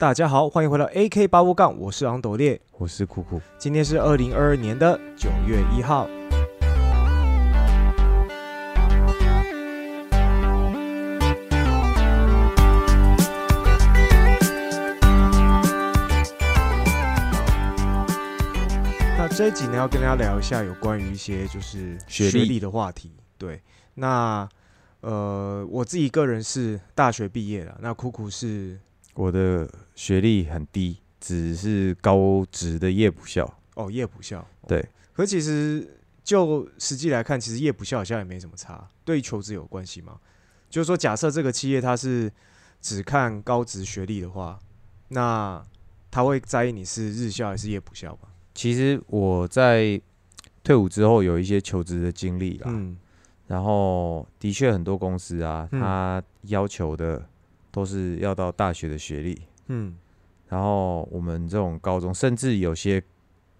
大家好，欢迎回到 AK 八五杠，我是昂斗烈，我是酷酷。今天是二零二二年的九月一号。那这一集呢，要跟大家聊一下有关于一些就是学历历的话题。对，那呃，我自己个人是大学毕业了，那酷酷是我的学历很低，只是高职的夜补校。哦夜补校。对，可其实就实际来看，其实夜补校好像也没什么差，对求职有关系吗？就是说，假设这个企业它是只看高职学历的话，那他会在意你是日校还是夜补校吗？其实我在退伍之后有一些求职的经历啦，嗯，然后的确很多公司啊，嗯他要求的都是要到大学的学历，嗯。然后我们这种高中，甚至有些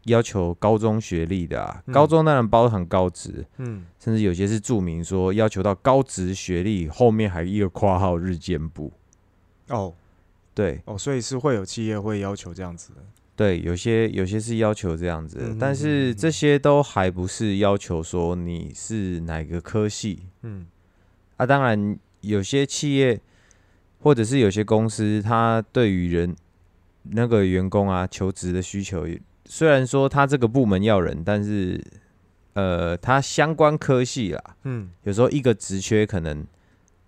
要求高中学历的啊，嗯。高中当然包含高职，嗯，甚至有些是注明说要求到高职学历，后面还一个括号日间部。哦。对。哦，所以是会有企业会要求这样子。的。对，有些有些是要求这样子，但是这些都还不是要求说你是哪个科系。嗯。啊。当然，有些企业或者是有些公司，它对于人那个员工啊求职的需求，虽然说他这个部门要人，但是呃，它相关科系啦，嗯有时候一个职缺可能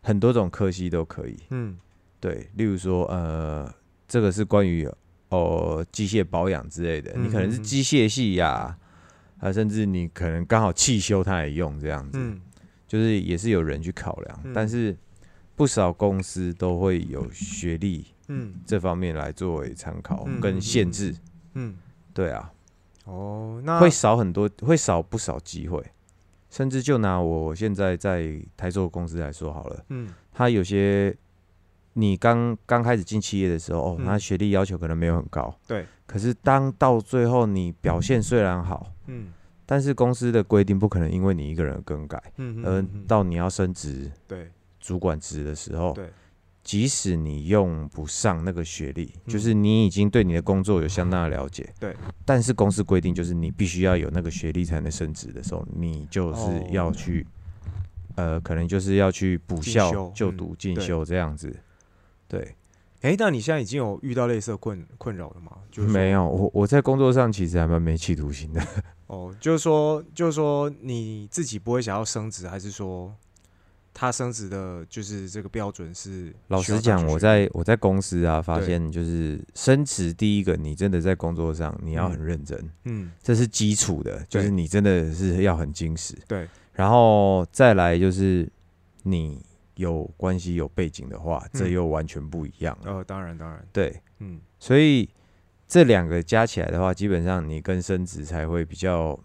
很多种科系都可以。嗯。对，例如说，呃，这个是关于哦机械保养之类的，你可能是机械系呀、啊，甚至你可能刚好汽修他也用这样子，嗯。就是也是有人去考量，嗯。但是不少公司都会有学历嗯。这方面来作为参考跟限制，嗯，对啊，哦，那会少很多，会少不少机会，甚至就拿我现在在台州公司来说好了。嗯。他有些你刚刚开始进企业的时候，哦，嗯。他学历要求可能没有很高，对，可是当到最后你表现虽然好，嗯。但是公司的规定不可能因为你一个人而更改，嗯而到你要升职对主管职的时候，对即使你用不上那个学历，嗯就是你已经对你的工作有相当的了解，对，但是公司规定就是你必须要有那个学历才能升职的时候，你就是哦要去，呃，可能就是要去补进校就读进对修这样子，对。哎，那你现在已经有遇到类似的困困扰了吗？就是说没有，我我在工作上其实还蛮没企图心的。哦，就是说，就是说你自己不会想要升职，还是说他升职的，就是这个标准是？老实讲，我在我在公司啊，发现就是升职，第一个你真的在工作上你要很认真，嗯。这是基础的，就是你真的是要很精实。对，然后再来就是你有关系有背景的话，这嗯又完全不一样了。呃，当然当然，对，嗯。所以这两个加起来的话，基本上你跟升职才会比较，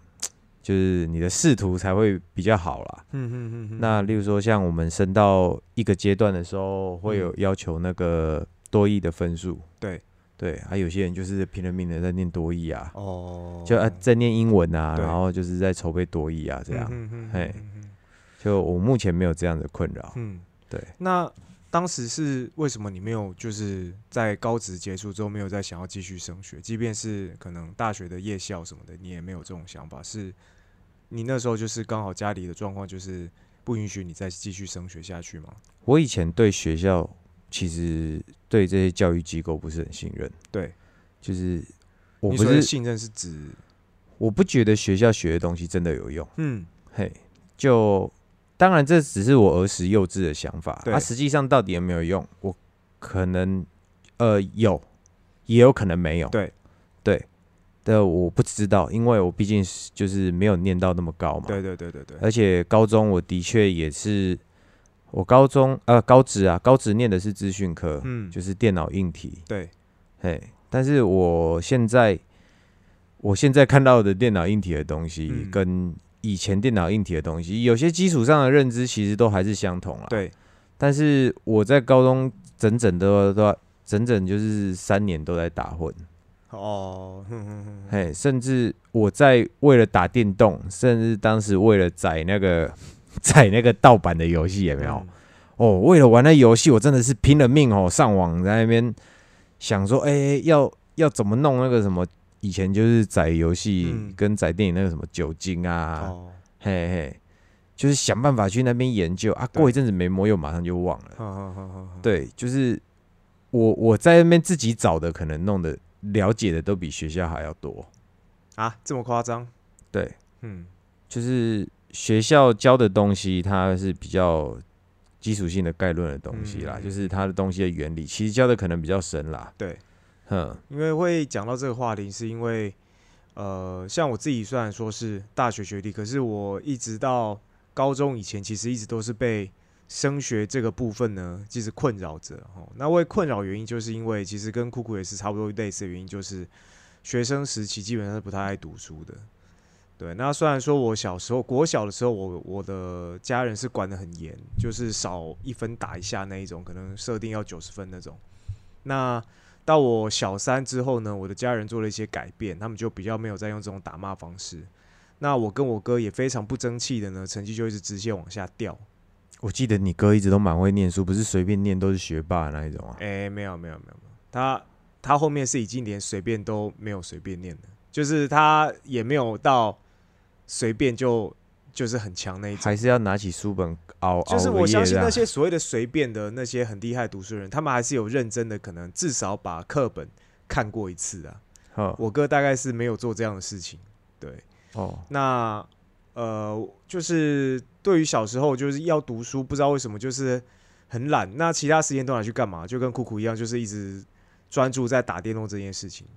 就是你的仕途才会比较好啦。嗯嗯嗯嗯，那例如说，像我们升到一个阶段的时候，会有要求那个多益的分数。对对，还有些人就是拼了命的在念多益啊，哦，就啊在念英文啊，然后就是在筹备多益啊，这样。嗯嗯嘿嗯嗯就我目前没有这样的困扰。嗯，对，那当时是为什么你没有就是在高职结束之后没有再想要继续升学？即便是可能大学的夜校什么的，你也没有这种想法？是你那时候就是刚好家里的状况就是不允许你再继续升学下去吗？我以前对学校其实对这些教育机构不是很信任。对，就是我你不是信任是指我不觉得学校学的东西真的有用。嗯嘿，就当然这只是我儿时幼稚的想法，对啊，实际上到底有没有用，我可能呃有，也有可能没有，对对的，我不知道，因为我毕竟是就是没有念到那么高嘛，对对对对对，而且高中我的确也是，我高中呃高职啊，高职念的是资讯科，嗯就是电脑硬体，对嘿，但是我现在我现在看到的电脑硬体的东西，嗯跟以前电脑硬体的东西，有些基础上的认知其实都还是相同啦。，对但是我在高中整整都都整整就是三年都在打混，哦，哼哼哼嘿，甚至我在为了打电动，甚至当时为了载那个载那个盗版的游戏，也没有？嗯哦，为了玩那游戏，我真的是拼了命哦，上网在那边想说，哎、要要怎么弄那个什么？以前就是载游戏嗯跟载电影那个什么酒精啊，哦，嘿嘿，就是想办法去那边研究啊。过一阵子没摸，又马上就忘了。对，就是我我在那边自己找的，可能弄的了解的都比学校还要多。啊，这么夸张？对，嗯，就是学校教的东西，它是比较基础性的概论的东西啦，嗯就是它的东西的原理，其实教的可能比较深啦。对，哼，因为会讲到这个话题，是因为呃，像我自己虽然说是大学学历，可是我一直到高中以前，其实一直都是被升学这个部分呢，其实困扰着哦。那为困扰原因，就是因为其实跟酷酷也是差不多类似的原因，就是学生时期基本上是不太爱读书的。对，那虽然说我小时候国小的时候，我我的家人是管得很严，就是少一分打一下那一种，可能设定要九十分那种。那到我小三之后呢，我的家人做了一些改变，他们就比较没有再用这种打骂方式。那我跟我哥也非常不争气的呢，成绩就一直直线往下掉。我记得你哥一直都蛮会念书，不是随便念都是学霸的那一种啊。哎、没有没有没有没有，他他后面是已经连随便都没有随便念的，就是他也没有到随便就就是很强那一种。还是要拿起书本熬熬就是我相信那些所谓的随便的那些很厉害读书人，他们还是有认真的，可能至少把课本看过一次啊。哦我哥大概是没有做这样的事情。对，哦，那呃，就是对于小时候就是要读书，不知道为什么就是很懒，那其他时间都拿去干嘛？就跟酷酷一样，就是一直专注在打电动这件事情。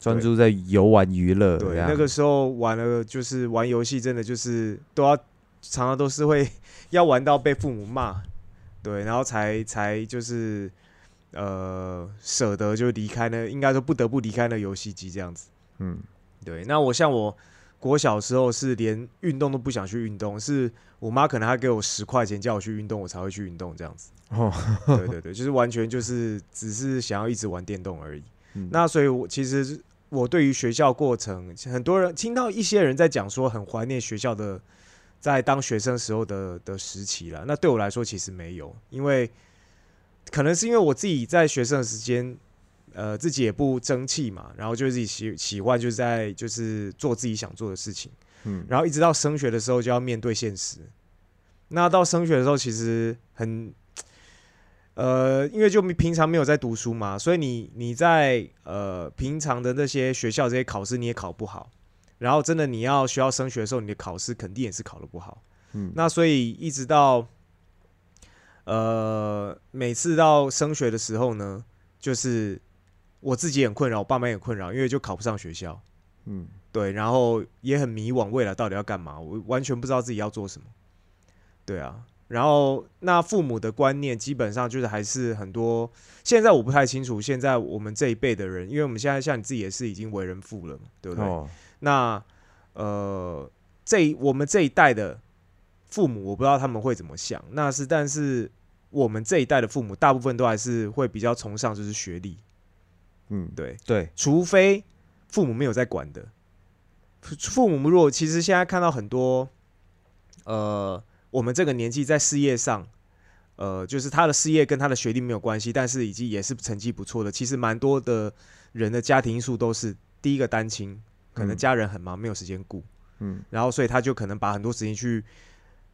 专注在游玩娱乐对，那个时候玩了就是玩游戏，真的就是都要常常都是会 要玩到被父母骂，对，然后才才就是呃舍得就离开呢，应该说不得不离开那游戏机这样子。嗯，对，那我像我国小时候是连运动都不想去运动，是我妈可能还给我十块钱叫我去运动，我才会去运动这样子。哦，对对对，就是完全就是只是想要一直玩电动而已。嗯那所以我，其实我对于学校过程，很多人听到一些人在讲说很怀念学校的在当学生时候的的时期了。那对我来说其实没有，因为可能是因为我自己在学生的时间，呃，自己也不争气嘛，然后就自己喜喜欢就是在就是做自己想做的事情。嗯，然后一直到升学的时候就要面对现实。那到升学的时候，其实很，呃，因为就平常没有在读书嘛，所以你你在呃平常的那些学校这些考试你也考不好，然后真的你要需要升学的时候，你的考试肯定也是考的不好。嗯那所以一直到呃每次到升学的时候呢，就是我自己也很困扰，我爸妈也困扰，因为就考不上学校。嗯，对，然后也很迷惘，未来到底要干嘛？我完全不知道自己要做什么。对啊，然后那父母的观念基本上就是还是很多，现在我不太清楚，现在我们这一辈的人，因为我们现在像你自己也是已经为人父了嘛，对不对？哦，那呃，这我们这一代的父母，我不知道他们会怎么想。那是，但是我们这一代的父母，大部分都还是会比较崇尚就是学历，嗯，对，对，除非父母没有在管的。父父母如果其实现在看到很多，呃，我们这个年纪在事业上，呃，就是他的事业跟他的学历没有关系，但是已经也是成绩不错的。其实蛮多的人的家庭因素都是第一个单亲，可能嗯家人很忙，没有时间顾，嗯，然后所以他就可能把很多时间去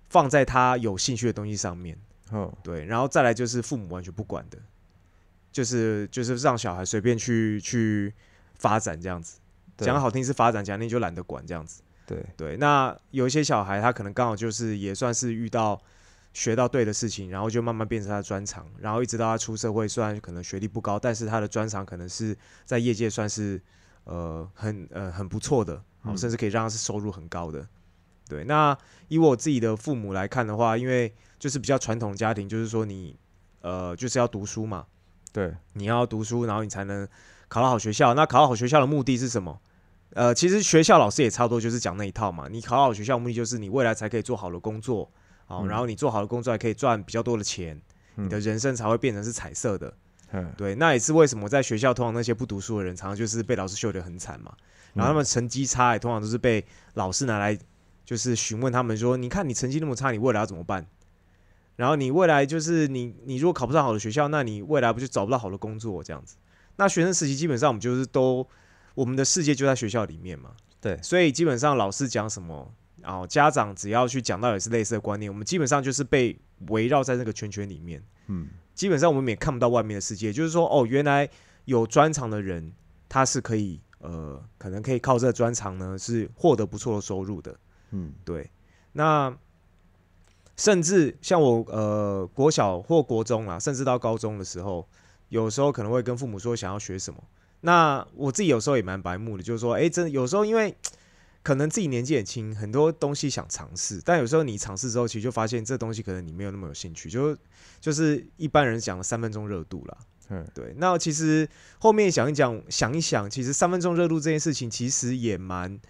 放在他有兴趣的东西上面。哦，对，然后再来就是父母完全不管的，就是就是让小孩随便去去发展这样子。讲好听是发展，讲难听就懒得管这样子。对，对，那有一些小孩他可能刚好就是也算是遇到学到对的事情，然后就慢慢变成他的专长，然后一直到他出社会，虽然可能学历不高，但是他的专长可能是在业界算是呃很呃很不错的，好、嗯甚至可以让他是收入很高的。对，那以我自己的父母来看的话，因为就是比较传统家庭，就是说你呃就是要读书嘛，对，你要读书，然后你才能考到好学校。那考到好学校的目的是什么？呃，其实学校老师也差不多就是讲那一套嘛。你考好学校目的就是你未来才可以做好的工作，好，嗯然后你做好的工作还可以赚比较多的钱，嗯你的人生才会变成是彩色的。嗯，对，那也是为什么在学校通常那些不读书的人，常常就是被老师秀得很惨嘛。然后他们成绩差，也通常都是被老师拿来就是询问他们说：“你看你成绩那么差，你未来要怎么办？”然后你未来就是你你如果考不上好的学校，那你未来不就找不到好的工作这样子？那学生时期基本上我们就是都我们的世界就在学校里面嘛，对所以基本上老师讲什么，然后家长只要去讲到也是类似的观念，我们基本上就是被围绕在那个圈圈里面。嗯，基本上我们也看不到外面的世界，就是说，哦，原来有专长的人，他是可以，呃，可能可以靠这个专长呢，是获得不错的收入的。嗯，对，那甚至像我，呃，国小或国中啊，甚至到高中的时候，有时候可能会跟父母说想要学什么。那我自己有时候也蛮白目的，就是说，哎、真的有时候因为可能自己年纪也轻，很多东西想尝试，但有时候你尝试之后，其实就发现这东西可能你没有那么有兴趣，就就是一般人讲的三分钟热度啦。嗯，对。那其实后面想一讲，想一想，其实三分钟热度这件事情其实也蛮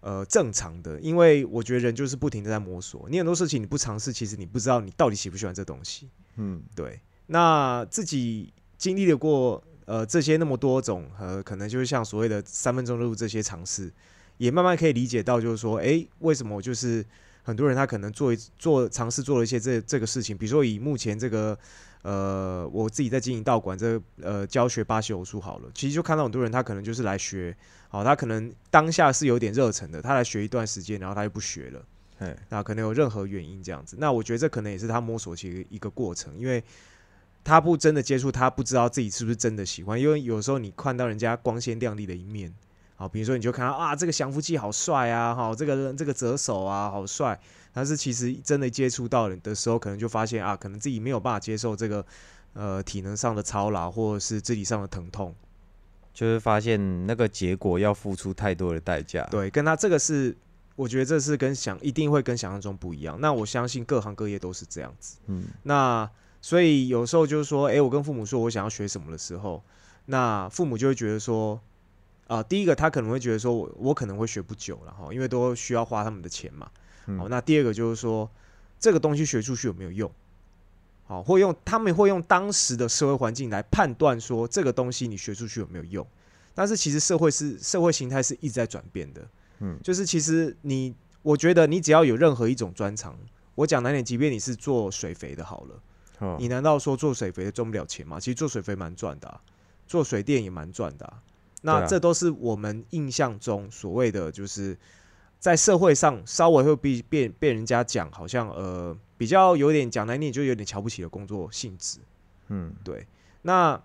呃正常的，因为我觉得人就是不停的在摸索，你很多事情你不尝试，其实你不知道你到底喜不喜欢这东西。嗯，对，那自己经历了过呃这些那么多种呃，可能就是像所谓的三分钟热度这些尝试，也慢慢可以理解到，就是说，诶，为什么就是很多人他可能做一做尝试做了一些这这个事情，比如说以目前这个呃我自己在经营道馆这个呃教学巴西柔术好了，其实就看到很多人他可能就是来学，好，他可能当下是有点热忱的，他来学一段时间，然后他就不学了。哎，那可能有任何原因这样子。那我觉得这可能也是他摸索其实一个过程，因为他不真的接触，他不知道自己是不是真的喜欢。因为有时候你看到人家光鲜亮丽的一面，好，比如说你就看到啊，这个降服器好帅啊，哈，这个这个折手啊好帅，但是其实真的接触到的时候，可能就发现啊，可能自己没有办法接受这个呃体能上的操劳，或者是肢体上的疼痛。就是发现那个结果要付出太多的代价。，对，跟他这个是，我觉得这是跟想一定会跟想象中不一样。那我相信各行各业都是这样子。嗯，那所以有时候就是说，诶，我跟父母说我想要学什么的时候，那父母就会觉得说，啊、第一个他可能会觉得说我我可能会学不久了哈，因为都需要花他们的钱嘛。嗯好，那第二个就是说，这个东西学出去有没有用？好，会用他们会用当时的社会环境来判断说这个东西你学出去有没有用。但是其实社会是社会形态是一直在转变的，嗯就是其实你，我觉得你只要有任何一种专长，我讲难点，即便你是做水肥的好了。哦，你难道说做水肥的赚不了钱吗？其实做水肥蛮赚的啊、做水电也蛮赚的啊、那这都是我们印象中所谓的，就是在社会上稍微会被被被人家讲，好像呃比较有点讲难听，就有点瞧不起的工作性质。嗯，对，那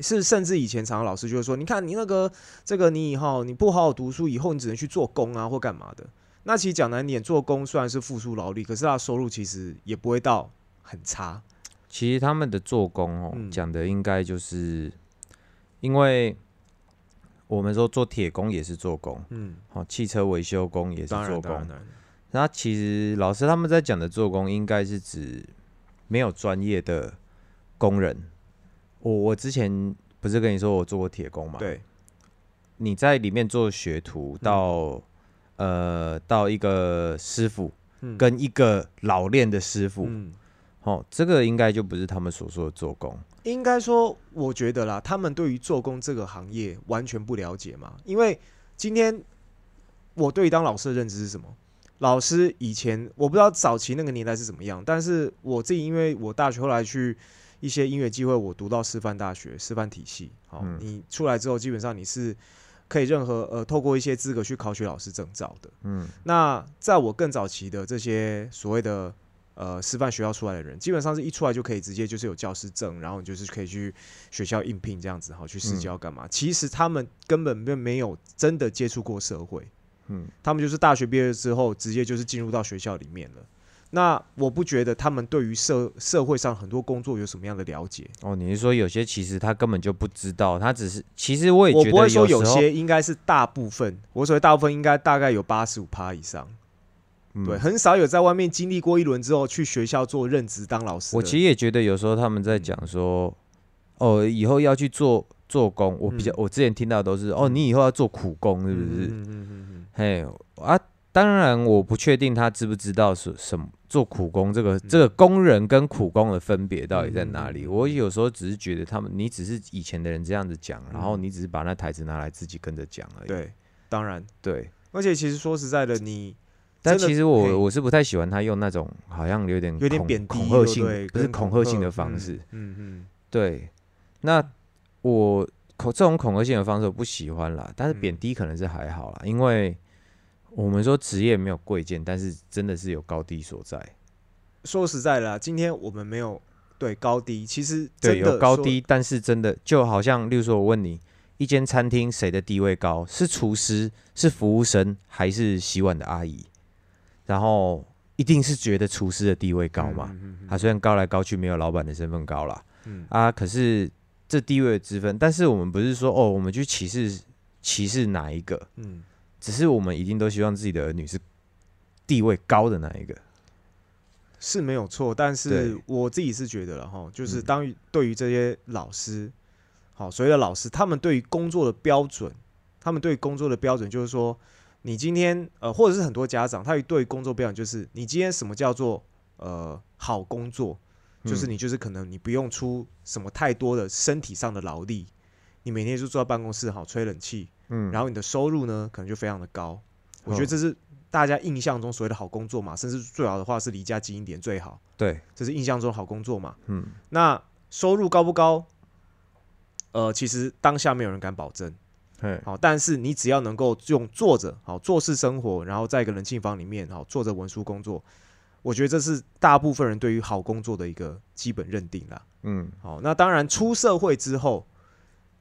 是甚至以前常常老师就会说，你看你那个这个你以后你不好好读书，以后你只能去做工啊或干嘛的。那其实讲难点，做工虽然是付出劳力，可是他的收入其实也不会到很差。其实他们的做工哦，嗯讲的应该就是，因为我们说做铁工也是做工，嗯，好，汽车维修工也是做工。那其实老师他们在讲的做工，应该是指没有专业的工人。我我之前不是跟你说我做过铁工嘛？，对，你在里面做学徒到、呃到一个师傅嗯跟一个老练的师傅，嗯，哦，这个应该就不是他们所说的做工。应该说，我觉得啦，他们对于做工这个行业完全不了解嘛。因为今天我对于当老师的认知是什么？老师以前我不知道早期那个年代是怎么样，但是我自己因为我大学后来去一些音乐机会，我读到师范大学师范体系。好，嗯你出来之后，基本上你是可以任何呃透过一些资格去考取老师证照的。嗯那在我更早期的这些所谓的呃师范学校出来的人，基本上是一出来就可以直接就是有教师证，然后你就是可以去学校应聘这样子，好去试教干嘛？其实他们根本并没有真的接触过社会，嗯，他们就是大学毕业之后直接就是进入到学校里面了。那我不觉得他们对于社社会上很多工作有什么样的了解，哦，你是说有些其实他根本就不知道，他只是其实我也我不会觉得说有些应该是大部分，我所谓大部分应该大概有八十五趴以上。嗯。对，很少有在外面经历过一轮之后去学校做任职当老师。我其实也觉得有时候他们在讲说，哦，以后要去做做工，我比较、嗯。我之前听到的都是，哦，你以后要做苦工，是不是？嗯嗯嗯嗯嘿啊，当然我不确定他知不知道是什么做苦工这个、这个工人跟苦工的分别到底在哪里。我有时候只是觉得他们，你只是以前的人这样子讲，然后嗯你只是把那台词拿来自己跟着讲而已。对，当然，对，而且其实说实在的，你但其实我我是不太喜欢他用那种好像有点有点恐贬低，恐吓性，不是恐吓性的方式。嗯嗯对，那我恐这种恐吓性的方式我不喜欢啦，但是嗯贬低可能是还好啦，因为我们说职业没有贵贱，但是真的是有高低所在。说实在的啦，今天我们没有对高低，其实对，有高低，但是真的就好像，例如说，我问你，一间餐厅谁的地位高？是厨师，是服务生，还是洗碗的阿姨？然后一定是觉得厨师的地位高嘛？嗯？他虽然高来高去没有老板的身份高啦，嗯啊，可是这地位的之分，但是我们不是说哦，我们去歧视歧视哪一个，嗯，只是我们一定都希望自己的儿女是地位高的那一个。是没有错，但是我自己是觉得了哈，就是嗯当于对于这些老师，好，所谓的老师，他们对于工作的标准，他们对于工作的标准就是说，你今天呃，或者是很多家长，他对工作标准就是，你今天什么叫做呃好工作，就是嗯你就是可能你不用出什么太多的身体上的劳力，你每天就坐在办公室好吹冷气，嗯，然后你的收入呢可能就非常的高，我觉得哦这是大家印象中所谓的好工作嘛，甚至最好的话是离家近一点最好。对，这是印象中好工作嘛？嗯，那收入高不高？呃，其实当下没有人敢保证。嘿，好，但是你只要能够用坐着好做事生活，然后在一个冷气房里面好做着文书工作，我觉得这是大部分人对于好工作的一个基本认定啦。嗯，好，那当然出社会之后，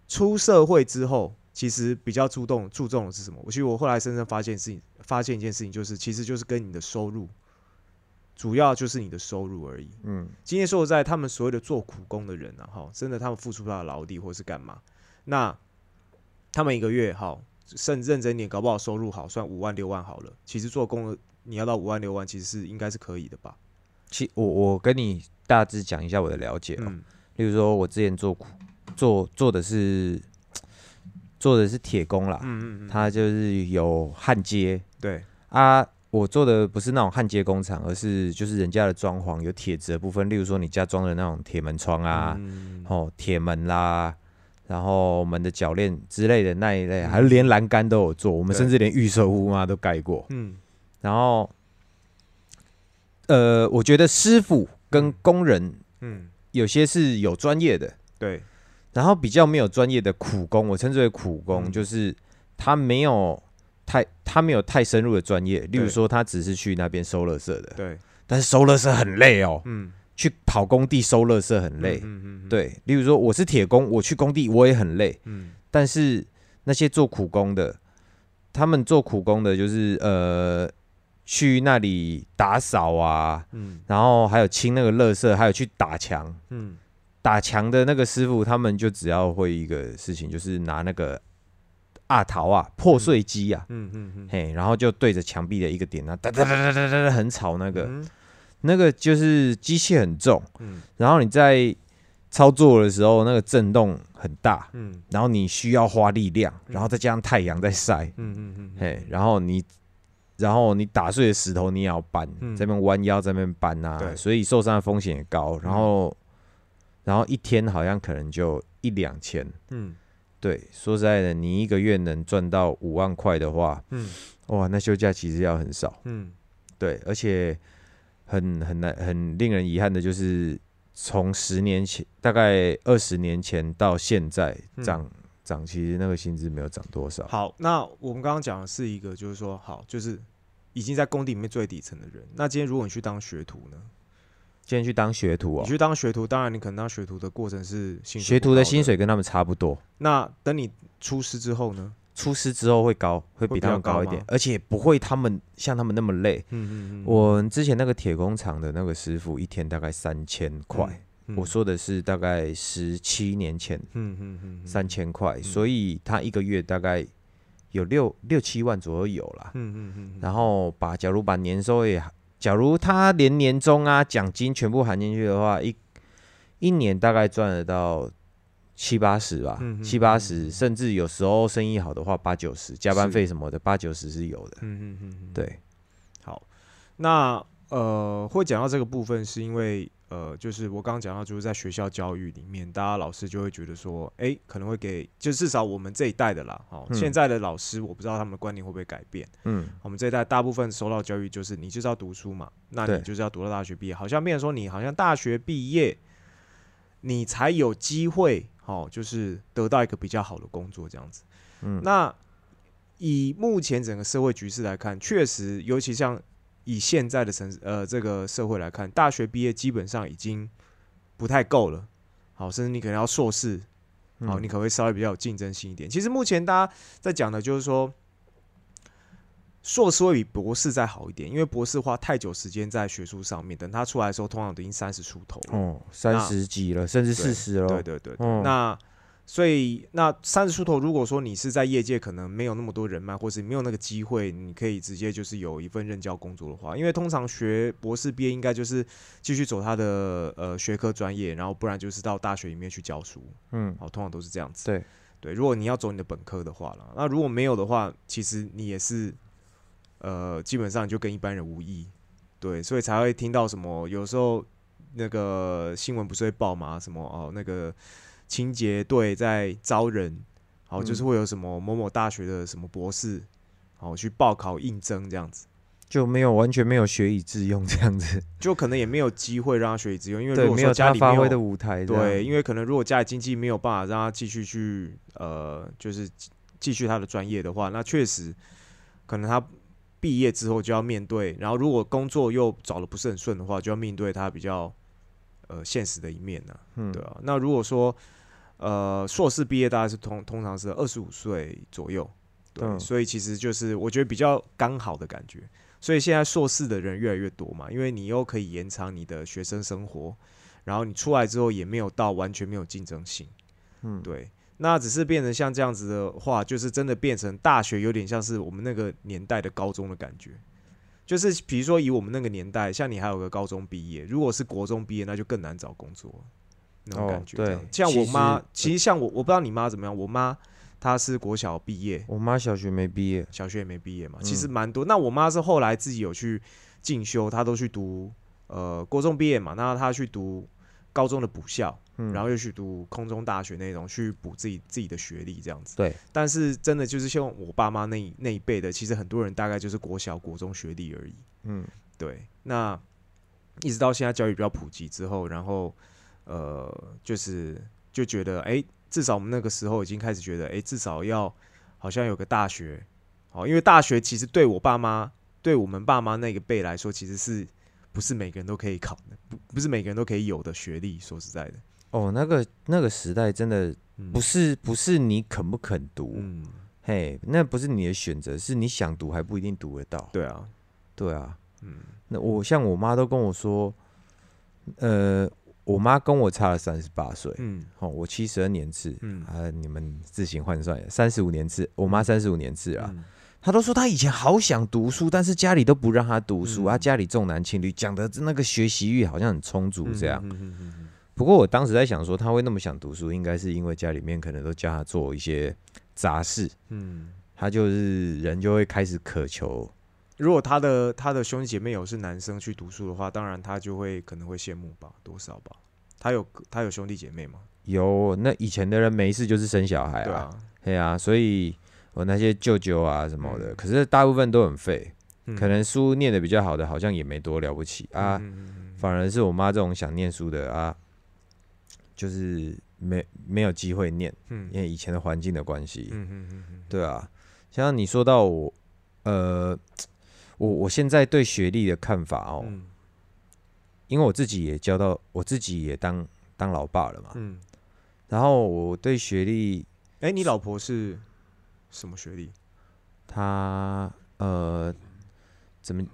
出社会之后，其实比较注重注重的是什么？我其实我后来深深发现事情，发现一件事情，就是其实就是跟你的收入，主要就是你的收入而已。嗯，今天说实在，他们所谓的做苦工的人啊，哈，真的他们付出他的劳力或是干嘛，那他们一个月好，甚认真一点，搞不好收入好，算五万六万好了。其实做工你要到五万六万，其实是应该是可以的吧？其我我跟你大致讲一下我的了解哦、嗯例如说，我之前做苦做做的是做的是铁工啦，嗯嗯嗯，它就是有焊接对，啊。我做的不是那种焊接工厂，而是就是人家的装潢有铁质的部分，例如说你家装的那种铁门窗啊，嗯哦铁门啦，然后我们的铰链之类的那一类，嗯。还有连栏杆都有做，我们甚至连预售屋嘛都盖过。嗯。然后，呃，我觉得师傅跟工人嗯，有些是有专业的，对，然后比较没有专业的苦工，我称之为苦工，嗯。就是他没有太他没有太深入的专业，例如对。说他只是去那边收垃圾的，对，但是收垃圾很累哦，嗯，去跑工地收垃圾很累。嗯对，例如说我是铁工，我去工地我也很累，嗯但是那些做苦工的，他们做苦工的就是呃去那里打扫啊，嗯。然后还有清那个垃圾，还有去打墙。嗯。打墙的那个师傅，他们就只要会一个事情，就是拿那个阿桃啊破碎机啊，嗯嗯嗯，嘿，然后就对着墙壁的一个点啊，哒哒哒哒哒哒哒，很吵那个，嗯那个就是机器很重，嗯。然后你在操作的时候，那个震动很大，嗯。然后你需要花力量，嗯。然后再加上太阳在晒，嗯嗯嗯，嘿，然后你。然后你打碎的石头你也要搬，嗯。在那边弯腰在那边搬啊，对。所以受伤的风险也高。然后，然后一天好像可能就一两千，嗯。对，说实在的，你一个月能赚到五万块的话，嗯。哇，那休假其实要很少。嗯。对，而且很很难很令人遗憾的就是，从十年前大概二十年前到现在嗯涨涨，其实那个薪资没有涨多少。好，那我们刚刚讲的是一个，就是说，好，就是已经在工地里面最底层的人。那今天如果你去当学徒呢？今天去当学徒哦你，去当学徒，当然你可能当学徒的过程是薪水学徒的薪水跟他们差不多，那等你出师之后呢？出师之后会高，会比他们高一，点而且不会他们像他们那么累。嗯嗯嗯，我之前那个铁工厂的那个师傅一天大概三千块，嗯我，说的是大概十七年前嗯嗯嗯，三千块，所以他一个月大概有六六七万左右有啦。嗯嗯嗯，然后把假如把年收也，假如他连年终啊奖金全部含进去的话，一一年大概赚得到七八十吧，七八嗯十，甚至有时候生意好的话八九十，加班费什么的八九十是有的。嗯嗯嗯嗯，对，好，那呃，会讲到这个部分，是因为呃，就是我刚刚讲到，就是在学校教育里面，大家老师就会觉得说，哎、可能会给，就至少我们这一代的啦，哦、嗯。现在的老师，我不知道他们的观念会不会改变。嗯，我们这一代大部分收到教育就是你就是要读书嘛，那你就是要读到大学毕业，好像变成说你好像大学毕业，你才有机会好、就是得到一个比较好的工作这样子。嗯，那以目前整个社会局势来看，确实，尤其像以现在的城呃这个社会来看，大学毕业基本上已经不太够了。好，甚至你可能要硕士，好，嗯你可能会稍微比较有竞争性一点。其实目前大家在讲的就是说，硕士会比博士再好一点，因为博士花太久时间在学术上面，等他出来的时候，通常都已经三十出头了。哦，三十几了，甚至四十了。对对对那所以那三十出头，如果说你是在业界可能没有那么多人脉，或是没有那个机会，你可以直接就是有一份任教工作的话，因为通常学博士毕业应该就是继续走他的呃学科专业，然后不然就是到大学里面去教书，嗯，好，通常都是这样子。对对，如果你要走你的本科的话了，那如果没有的话，其实你也是呃基本上就跟一般人无异，对，所以才会听到什么有时候那个新闻不是会报吗？什么哦那个清洁队在招人，好、就是嗯会有什么某某大学的什么博士，好、去报考应征这样子。就没有完全没有学以致用这样子。就可能也没有机会让他学以致用，因为如果，没有家里发挥的舞台。对，因为可能如果家里经济没有办法让他继续去呃，就是继继续他的专业的话，那确实可能他毕业之后就要面对，然后如果工作又找的不是很顺的话，就要面对他比较呃现实的一面呢、嗯对啊。那如果说呃硕士毕业大概是通通常是二十五岁左右，对，嗯所以其实就是我觉得比较刚好的感觉。所以现在硕士的人越来越多嘛，因为你又可以延长你的学生生活，然后你出来之后也没有到完全没有竞争性，嗯，对。那只是变成像这样子的话，就是真的变成大学有点像是我们那个年代的高中的感觉。就是比如说以我们那个年代，像你还有个高中毕业，如果是国中毕业，那就更难找工作那种哦感觉。对像我妈，其实像我，我不知道你妈怎么样，我妈她是国小毕业，我妈小学没毕业。小学也没毕业嘛，嗯其实蛮多。那我妈是后来自己有去进修，她都去读呃国中毕业嘛，那她去读高中的补校，嗯，然后又去读空中大学那种，去补自己自己的学历这样子。对，但是真的就是像我爸妈那那一辈的，其实很多人大概就是国小、国中学历而已。嗯，对，那一直到现在教育比较普及之后，然后呃，就是就觉得，哎、至少我们那个时候已经开始觉得，哎、至少要好像有个大学，哦，因为大学其实对我爸妈，对我们爸妈那个辈来说，其实是不是每个人都可以考的，不不是每个人都可以有的学历。说实在的，哦，那个那个时代真的嗯。不是不是你肯不肯读，嗯，嘿，那不是你的选择，是你想读还不一定读得到。对啊，对啊，嗯。那我像我妈都跟我说，呃，我妈跟我差了三十八岁，嗯。哦，我七十二年次，嗯啊，你们自行换算，三十五年次，我妈三十五年次啊，嗯。她都说她以前好想读书，但是家里都不让她读书，嗯。啊，家里重男轻女，讲的那个学习欲好像很充足这样。不过我当时在想说，他会那么想读书，应该是因为家里面可能都叫他做一些杂事，嗯，他就是人就会开始渴求，如果他的他的兄弟姐妹有是男生去读书的话，当然他就会可能会羡慕吧，多少吧。他有他有兄弟姐妹吗？有那以前的人没事就是生小孩啊，对啊，所以我那些舅舅啊什么的，嗯。可是大部分都很废，嗯。可能书念的比较好的，好像也没多了不起啊，反而是我妈这种想念书的啊，就是没没有机会念，嗯因为以前的环境的关系，嗯嗯嗯嗯对啊，像你说到我，呃，我我现在对学历的看法哦，嗯因为我自己也教到，我自己也当当老爸了嘛，嗯，然后我对学历，哎，你老婆是什么学历？她呃怎么？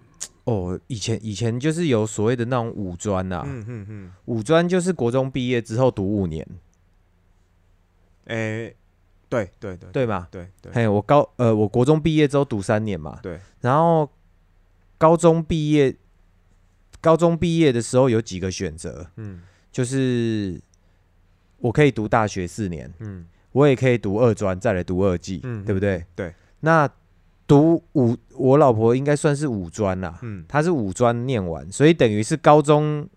哦，以前以前就是有所谓的那种五专呐、嗯嗯嗯，五专就是国中毕业之后读五年，诶，对对对对吧？对对，嘿，我高呃，我国中毕业之后读三年嘛，对，然后高中毕业，高中毕业的时候有几个选择，嗯就是我可以读大学四年，嗯我也可以读二专，再来读二技，嗯对不对？对。那读五，我老婆应该算是五专啦，嗯，她是五专念完，所以等于是高中，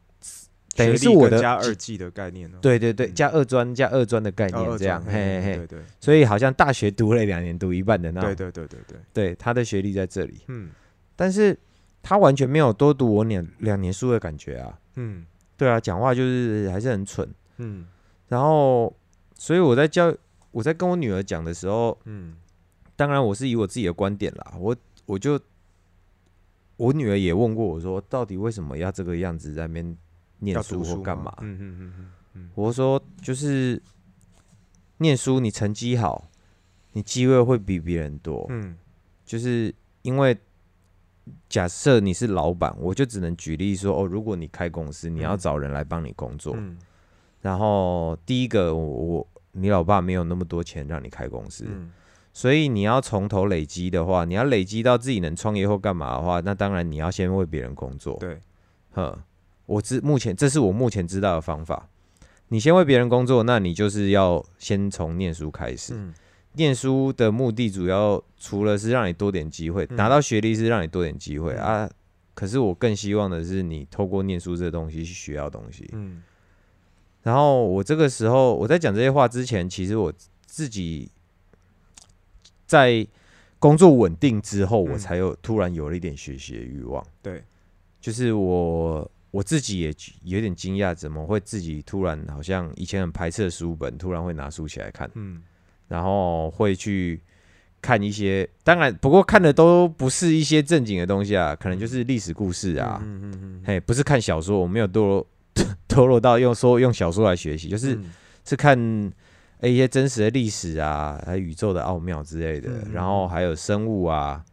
等于是我的加二技的概念呢？对对对，嗯。加二专加二专的概念这样，专嘿嘿嘿，对对。所以好像大学读了两年，读一半的那种，对对对对对，对，他的学历在这里，嗯。但是他完全没有多读我两两年书的感觉啊。嗯。对啊，讲话就是还是很蠢。嗯。然后所以我在教我在跟我女儿讲的时候，嗯当然我是以我自己的观点啦，我我就我女儿也问过我说，到底为什么要这个样子在那边念要书或干嘛？嗯嗯嗯嗯。我说就是念书，你成绩好，你机会会比别人多。嗯。就是因为假设你是老板，我就只能举例说，哦，如果你开公司，你要嗯。找人来帮你工作，嗯。然后第一个我我你老爸没有那么多钱让你开公司，嗯所以你要从头累积的话，你要累积到自己能创业或干嘛的话，那当然你要先为别人工作。对，呵，我知目前这是我目前知道的方法。你先为别人工作，那你就是要先从念书开始。嗯念书的目的主要除了是让你多点机会，嗯拿到学历是让你多点机会、嗯啊。可是我更希望的是你透过念书这东西去学到东西。嗯然后我这个时候我在讲这些话之前，其实我自己在工作稳定之后，我嗯。才有突然有了一点学习的欲望。对，就是我我自己也有点惊讶，怎么会自己突然好像以前很排斥的书本，突然会拿书起来看，嗯。然后会去看一些，当然不过看的都不是一些正经的东西啊，可能就是历史故事啊，嗯嗯嗯。嘿，不是看小说，我没有堕落 堕落到用说用小说来学习，就是、嗯。是看诶一些真实的历史啊，还有宇宙的奥妙之类的，然后还有生物啊。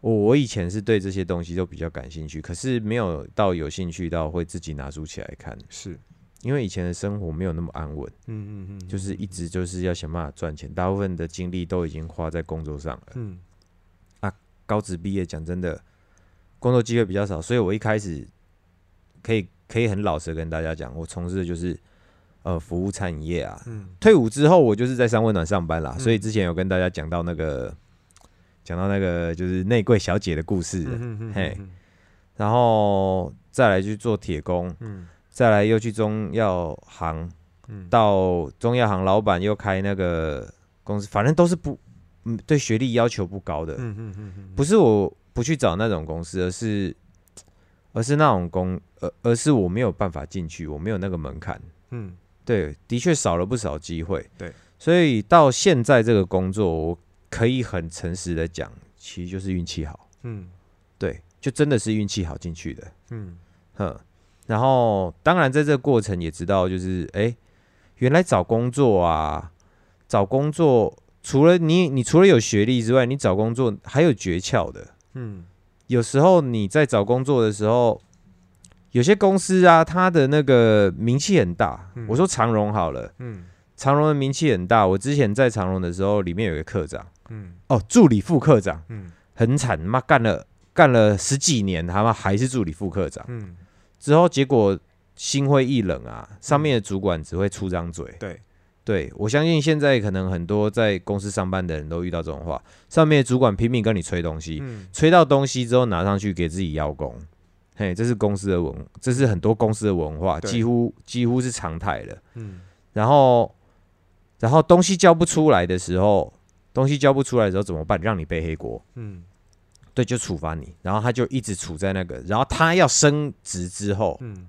我我以前是对这些东西都比较感兴趣，可是没有到有兴趣到会自己拿书起来看，是，因为以前的生活没有那么安稳，嗯嗯嗯，就是一直就是要想办法赚钱，大部分的精力都已经花在工作上了。嗯啊高职毕业，讲真的，工作机会比较少，所以我一开始可以可以很老实的跟大家讲，我从事的就是呃服务餐饮业啊。嗯。退伍之后，我就是在三温暖上班啦，嗯。所以之前有跟大家讲到那个讲到那个就是内柜小姐的故事，嘿。然后再来去做铁工，嗯。再来又去中药行，嗯。到中药行老板又开那个公司，反正都是不嗯对学历要求不高的，嗯嗯嗯嗯不是我不去找那种公司，而是而是那种工，而而是我没有办法进去，我没有那个门槛。嗯对，的确少了不少机会。对，所以到现在这个工作，我可以很诚实的讲，其实就是运气好。嗯对，就真的是运气好进去的。嗯哼，然后当然在这个过程也知道，就是哎、诶原来找工作啊，找工作除了你，你除了有学历之外，你找工作还有诀窍的。嗯有时候你在找工作的时候，有些公司啊，它的那个名气很大。嗯。我说长荣好了，嗯。长荣的名气很大。我之前在长荣的时候，里面有一个科长，嗯。哦，助理副科长，嗯。很惨，妈干了干了十几年，他妈还是助理副科长。嗯，之后结果心灰意冷啊，上面的主管只会出张嘴。对，对我相信现在可能很多在公司上班的人都遇到这种话，上面的主管拼命跟你吹东西，嗯。吹到东西之后拿上去给自己邀功，嘿，这是公司的文，这是很多公司的文化，对几乎几乎是常态了。嗯然后，然后东西交不出来的时候，东西交不出来的时候怎么办？让你背黑锅，嗯对，就处罚你。然后他就一直处在那个，然后他要升职之后，嗯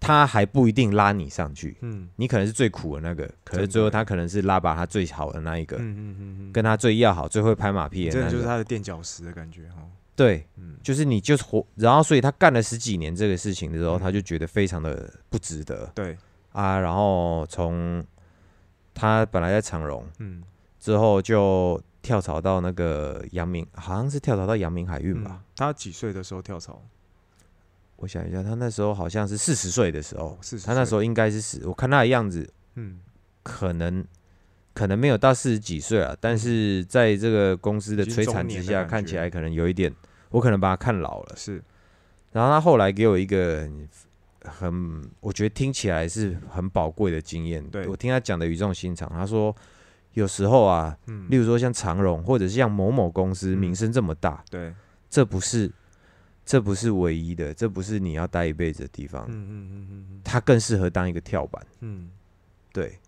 他还不一定拉你上去，嗯你可能是最苦的那个，可是最后他可能是拉把他最好的那一个，嗯嗯嗯，跟他最要好、最会拍马屁的那个。真的就是他的垫脚石的感觉哈。对，嗯就是你就是活，然后所以他干了十几年这个事情的时候，嗯他就觉得非常的不值得对，啊。然后从他本来在长荣嗯之后，就跳槽到那个阳明，好像是跳槽到阳明海运吧。嗯，他几岁的时候跳槽？我想一下，他那时候好像是四十岁的时候，四十。他那时候应该是死，我看他的样子，嗯可能可能没有到四十几岁啊，但是在这个公司的摧残之下，看起来可能有一点，我可能把他看老了。是。然后他后来给我一个很，我觉得听起来是很宝贵的经验。对。我听他讲的语重心长，他说有时候啊，嗯。例如说像长荣或者是像某某公司嗯名声这么大，对，这不是这不是唯一的，这不是你要待一辈子的地方，嗯嗯嗯嗯。它更适合当一个跳板。嗯。对，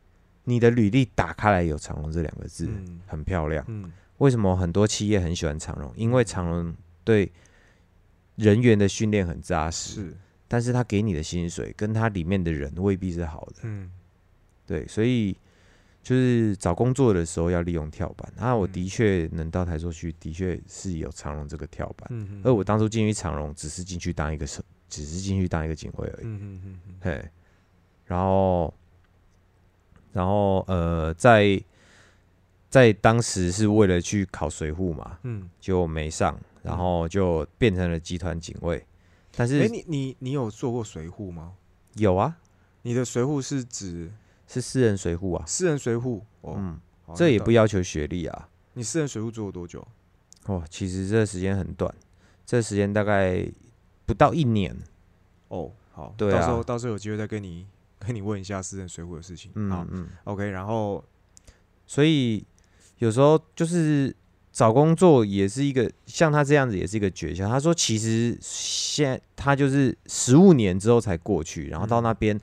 你的履历打开来有长荣这两个字，嗯很漂亮。嗯为什么很多企业很喜欢长荣？因为长荣对人员的训练很扎实，是但是他给你的薪水跟他里面的人未必是好的。嗯对，所以就是找工作的时候要利用跳板。啊，我嗯的确能到台塑去，的确是有长荣这个跳板。嗯嗯，而我当初进去长荣，只是进去当一个手，只是进去当一个警卫而已。嗯嗯嗯嗯嘿，然后，然后呃，在在当时是为了去考水户嘛，嗯，就没上，然后就变成了集团警卫。但是哎，是你你你有做过水户吗？有啊，你的水户是指是私人水户啊。私人水户？哦，嗯，好这也不要求学历啊。你私人水户做了多久？哦，其实这个时间很短，这个时间大概不到一年。哦，好，对啊到时候到时候有机会再跟你跟你问一下私人水户的事情。好嗯嗯，，OK，然后所以有时候就是找工作也是一个像他这样子也是一个诀窍。他说，其实现他就是十五年之后才过去，然后到嗯那边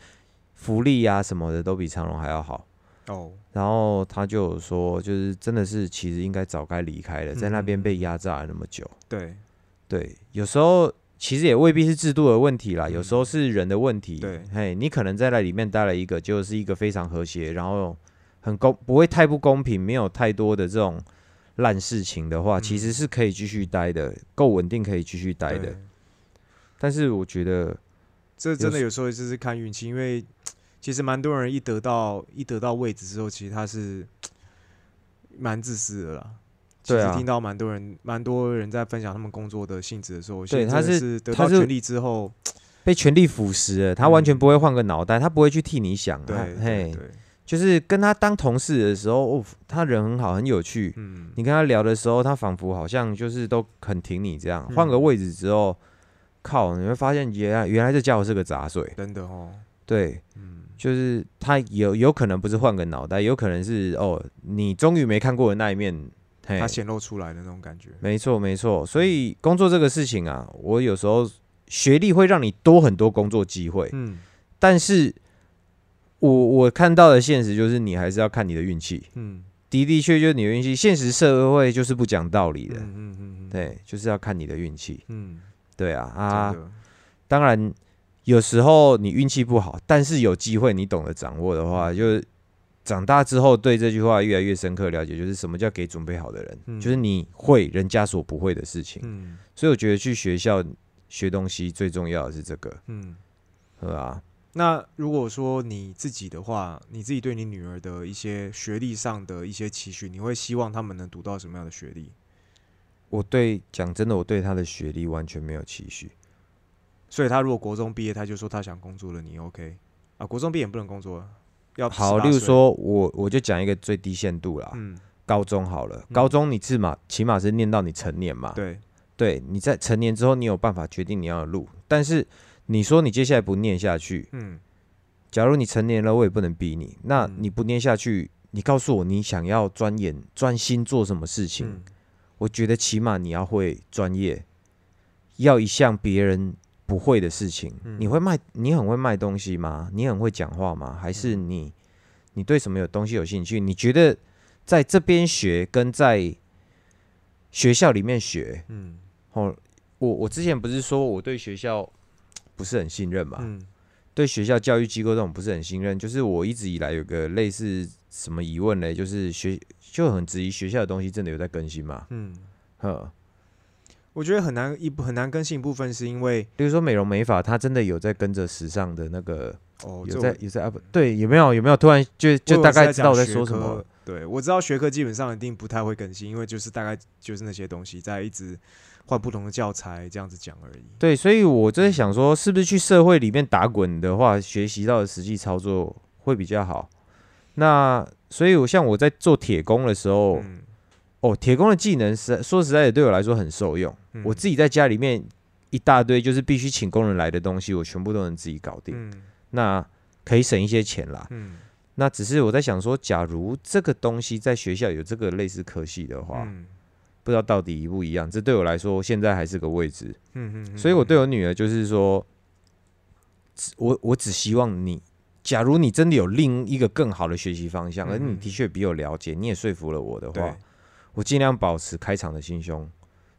福利啊什么的都比长荣还要好。哦，然后他就有说，就是真的是其实应该早该离开了，在那边嗯被压榨了那么久。对对，有时候其实也未必是制度的问题啦，有时候嗯是人的问题。对嘿，你可能在那里面待了一个，就是一个非常和谐，然后很公，不会太不公平，没有太多的这种烂事情的话，其实嗯是可以继续待的，够稳定可以继续待的。但是我觉得，这真的有时候就是看运气，因为 其实蛮多人一得到一得到位置之后，其实他是 蛮自私的啦。其实听到蛮多人蛮多人在分享他们工作的性质的时候，对他是得到权力之后，被权力腐蚀了，他完全嗯不会换个脑袋，他不会去替你想。对他对就是跟他当同事的时候，哦，他人很好，很有趣。嗯，你跟他聊的时候，他仿佛好像就是都很挺你这样。嗯换个位置之后，靠，你会发现原来原来这家伙是个杂碎。真的哦，对，嗯，就是他有有可能不是换个脑袋，有可能是哦，你终于没看过的那一面。嘿。他，显露出来的那种感觉，没错没错。所以工作这个事情啊，我有时候学历会让你多很多工作机会，嗯。但是我我看到的现实就是，你还是要看你的运气。嗯。的的确确你的运气，现实社会就是不讲道理嗯的。嗯嗯嗯，对，就是要看你的运气。嗯，对啊啊当然有时候你运气不好，但是有机会你懂得掌握的嗯。话，就是长大之后对这句话越来越深刻了解，就是什么叫给准备好的人，嗯就是你会人家所不会的事情。嗯所以我觉得去学校学东西最重要的是这个，嗯。对吧？那如果说你自己的话，你自己对你女儿的一些学历上的一些期许，你会希望他们能读到什么样的学历？我对讲真的，我对她的学历完全没有期许。所以她如果国中毕业，她就说她想工作了，你 OK 啊？国中毕业也不能工作，要好，例如说我我就讲一个最低限度啦，嗯，高中好了，嗯。高中你至码起码是念到你成年嘛，对，对，你在成年之后，你有办法决定你要的路。但是你说你接下来不念下去，嗯。假如你成年了，我也不能逼你。那嗯。你不念下去，你告诉我你想要钻研、专心做什么事情？嗯。我觉得起码你要会专业，要一项别人不会的事情。嗯你会卖？你很会卖东西吗？你很会讲话吗？还是嗯你你对什么有东西有兴趣？你觉得在这边学跟在学校里面学，嗯哦，我我之前不是说我对学校不是很信任嘛？嗯对学校教育机构这种不是很信任，就是我一直以来有个类似什么疑问嘞，就是学就很质疑学校的东西真的有在更新吗？嗯，呵，我觉得很难一部很难更新一部分是因为比如说美容美发，它真的有在跟着时尚的那个，哦，有在有在 up，对，有没有有没有突然就就大概知道我在说什么？。对，我知道学科基本上一定不太会更新，因为就是大概就是那些东西在一直换不同的教材这样子讲而已。对，所以我在想说，是不是去社会里面打滚的话，学习到的实际操作会比较好？那所以，我像我在做铁工的时候，嗯，哦，铁工的技能实说实在的，对我来说很受用。嗯我自己在家里面一大堆就是必须请工人来的东西，我全部都能自己搞定。嗯那可以省一些钱啦。嗯那只是我在想说，假如这个东西在学校有这个类似科系的话，嗯不知道到底一不一样。这对我来说现在还是个未知。嗯嗯，所以我对我女儿就是说，我我只希望你，假如你真的有另一个更好的学习方向，而你嗯的确比我了解，你也说服了我的话，我尽量保持开敞的心胸，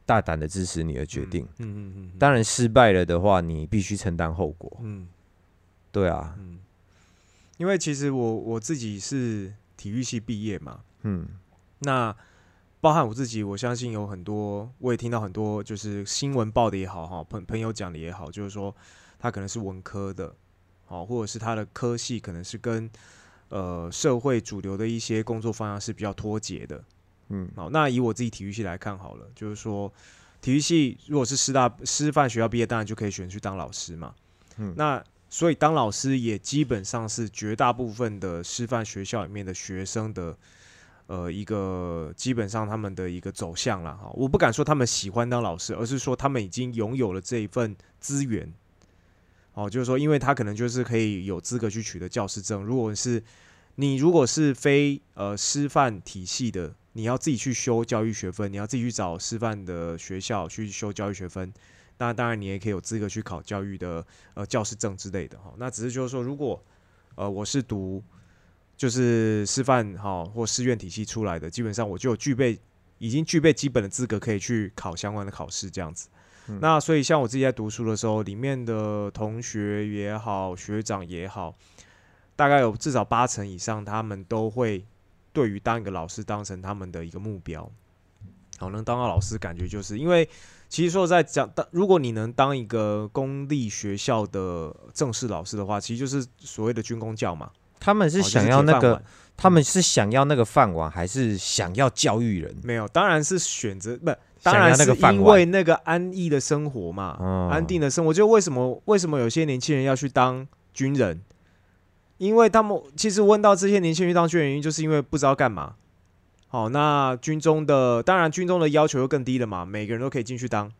大胆的支持你的决定。嗯嗯嗯，当然失败了的话，你必须承担后果。嗯。对啊，嗯，因为其实我我自己是体育系毕业嘛，嗯。那包含我自己，我相信有很多，我也听到很多，就是新闻报的也好，哈，朋朋友讲的也好，就是说他可能是文科的，好，或者是他的科系可能是跟呃社会主流的一些工作方向是比较脱节的，嗯好，那以我自己体育系来看好了，就是说体育系如果是师大师范学校毕业，当然就可以选去当老师嘛，嗯那所以当老师也基本上是绝大部分的师范学校里面的学生的。呃，一个基本上他们的一个走向了哈，我不敢说他们喜欢当老师，而是说他们已经拥有了这一份资源，哦，就是说，因为他可能就是可以有资格去取得教师证。如果是你如果是非呃师范体系的，你要自己去修教育学分，你要自己去找师范的学校去修教育学分，那当然你也可以有资格去考教育的呃教师证之类的哈。那只是就是说，如果呃我是读就是师范哈或师院体系出来的，基本上我就有具备已经具备基本的资格，可以去考相关的考试这样子。那所以像我自己在读书的时候，里面的同学也好，学长也好，大概有至少八成以上，他们都会对于当一个老师当成他们的一个目标。好，能当到老师，感觉就是因为其实说在讲，当如果你能当一个公立学校的正式老师的话，其实就是所谓的军工教嘛。他们是想要那个，他们是想要那个饭碗，还是想要教育人？没有，当然是选择不，当然那是因为那个安逸的生活嘛，哦安定的生活。就为什么为什么有些年轻人要去当军人？因为他们其实问到这些年轻人去当军人，原因就是因为不知道干嘛。好，那军中的当然军中的要求又更低了嘛，每个人都可以进去当，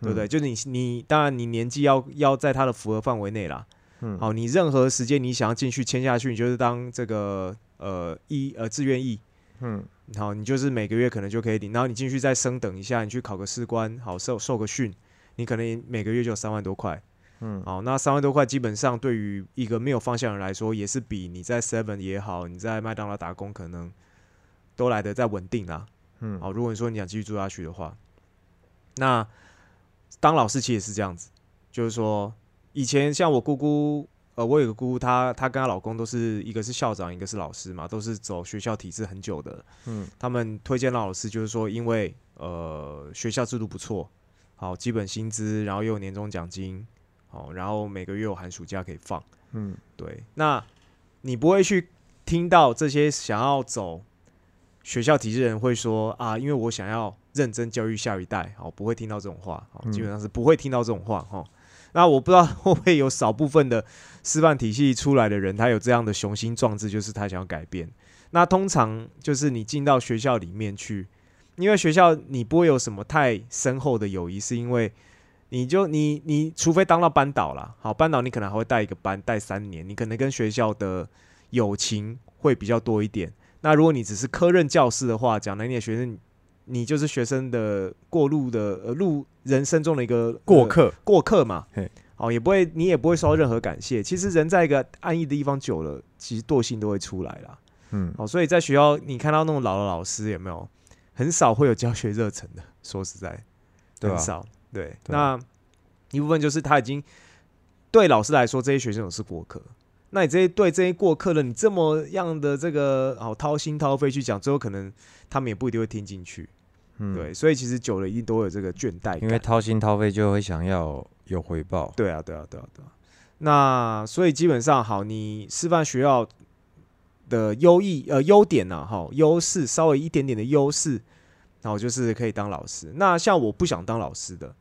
对不对？就是你你当然你年纪要要在他的符合范围内啦。嗯好，你任何时间你想要进去签下去，你就是当这个呃一呃志愿役。嗯好，你就是每个月可能就可以领，然后你进去再升等一下，你去考个士官，好受受个训，你可能每个月就有三万多块。嗯好，那三万多块基本上对于一个没有方向的人来说，也是比你在 Seven 也好，你在麦当劳打工可能都来的再稳定啦。嗯好，如果你说你想继续做下去的话，那当老师其实也是这样子，就是说以前像我姑姑，呃，我有个姑姑，她她跟她老公都是一个是校长，一个是老师嘛，都是走学校体制很久的。嗯他们推荐当老师，就是说因为呃学校制度不错，好基本薪资，然后又有年终奖金，好，然后每个月有寒暑假可以放。嗯对，那你不会去听到这些想要走学校体制的人会说啊，因为我想要认真教育下一代，哦，不会听到这种话，哦，基本上是不会听到这种话，哈。那我不知道会不会有少部分的师范体系出来的人，他有这样的雄心壮志，就是他想要改变。那通常就是你进到学校里面去，因为学校你不会有什么太深厚的友谊，是因为你就你你除非当到班导啦，好班导你可能还会带一个班带三年，你可能跟学校的友情会比较多一点。那如果你只是科任教师的话，讲难听点，学生你就是学生的过路的呃路人生中的一个呃过客，过客嘛嘿，哦也不会你也不会受到任何感谢。其实人在一个安逸的地方久了，其实惰性都会出来啦。嗯哦，所以在学校你看到那种老的老师有没有？很少会有教学热忱的，说实在？很少。对，那一部分就是他已经对老师来说，这些学生都是过客。那你这些对这些过客的，你这么样的这个好掏心掏肺去讲，最后可能他们也不一定会听进去。嗯，对，所以其实久了一定都有这个倦怠感。因为掏心掏肺就会想要有回报。对啊，对啊，对啊，对啊。那所以基本上好，你师范学校的优异呃优点呢、哈，优势稍微一点点的优势，然后就是可以当老师。那像我不想当老师的，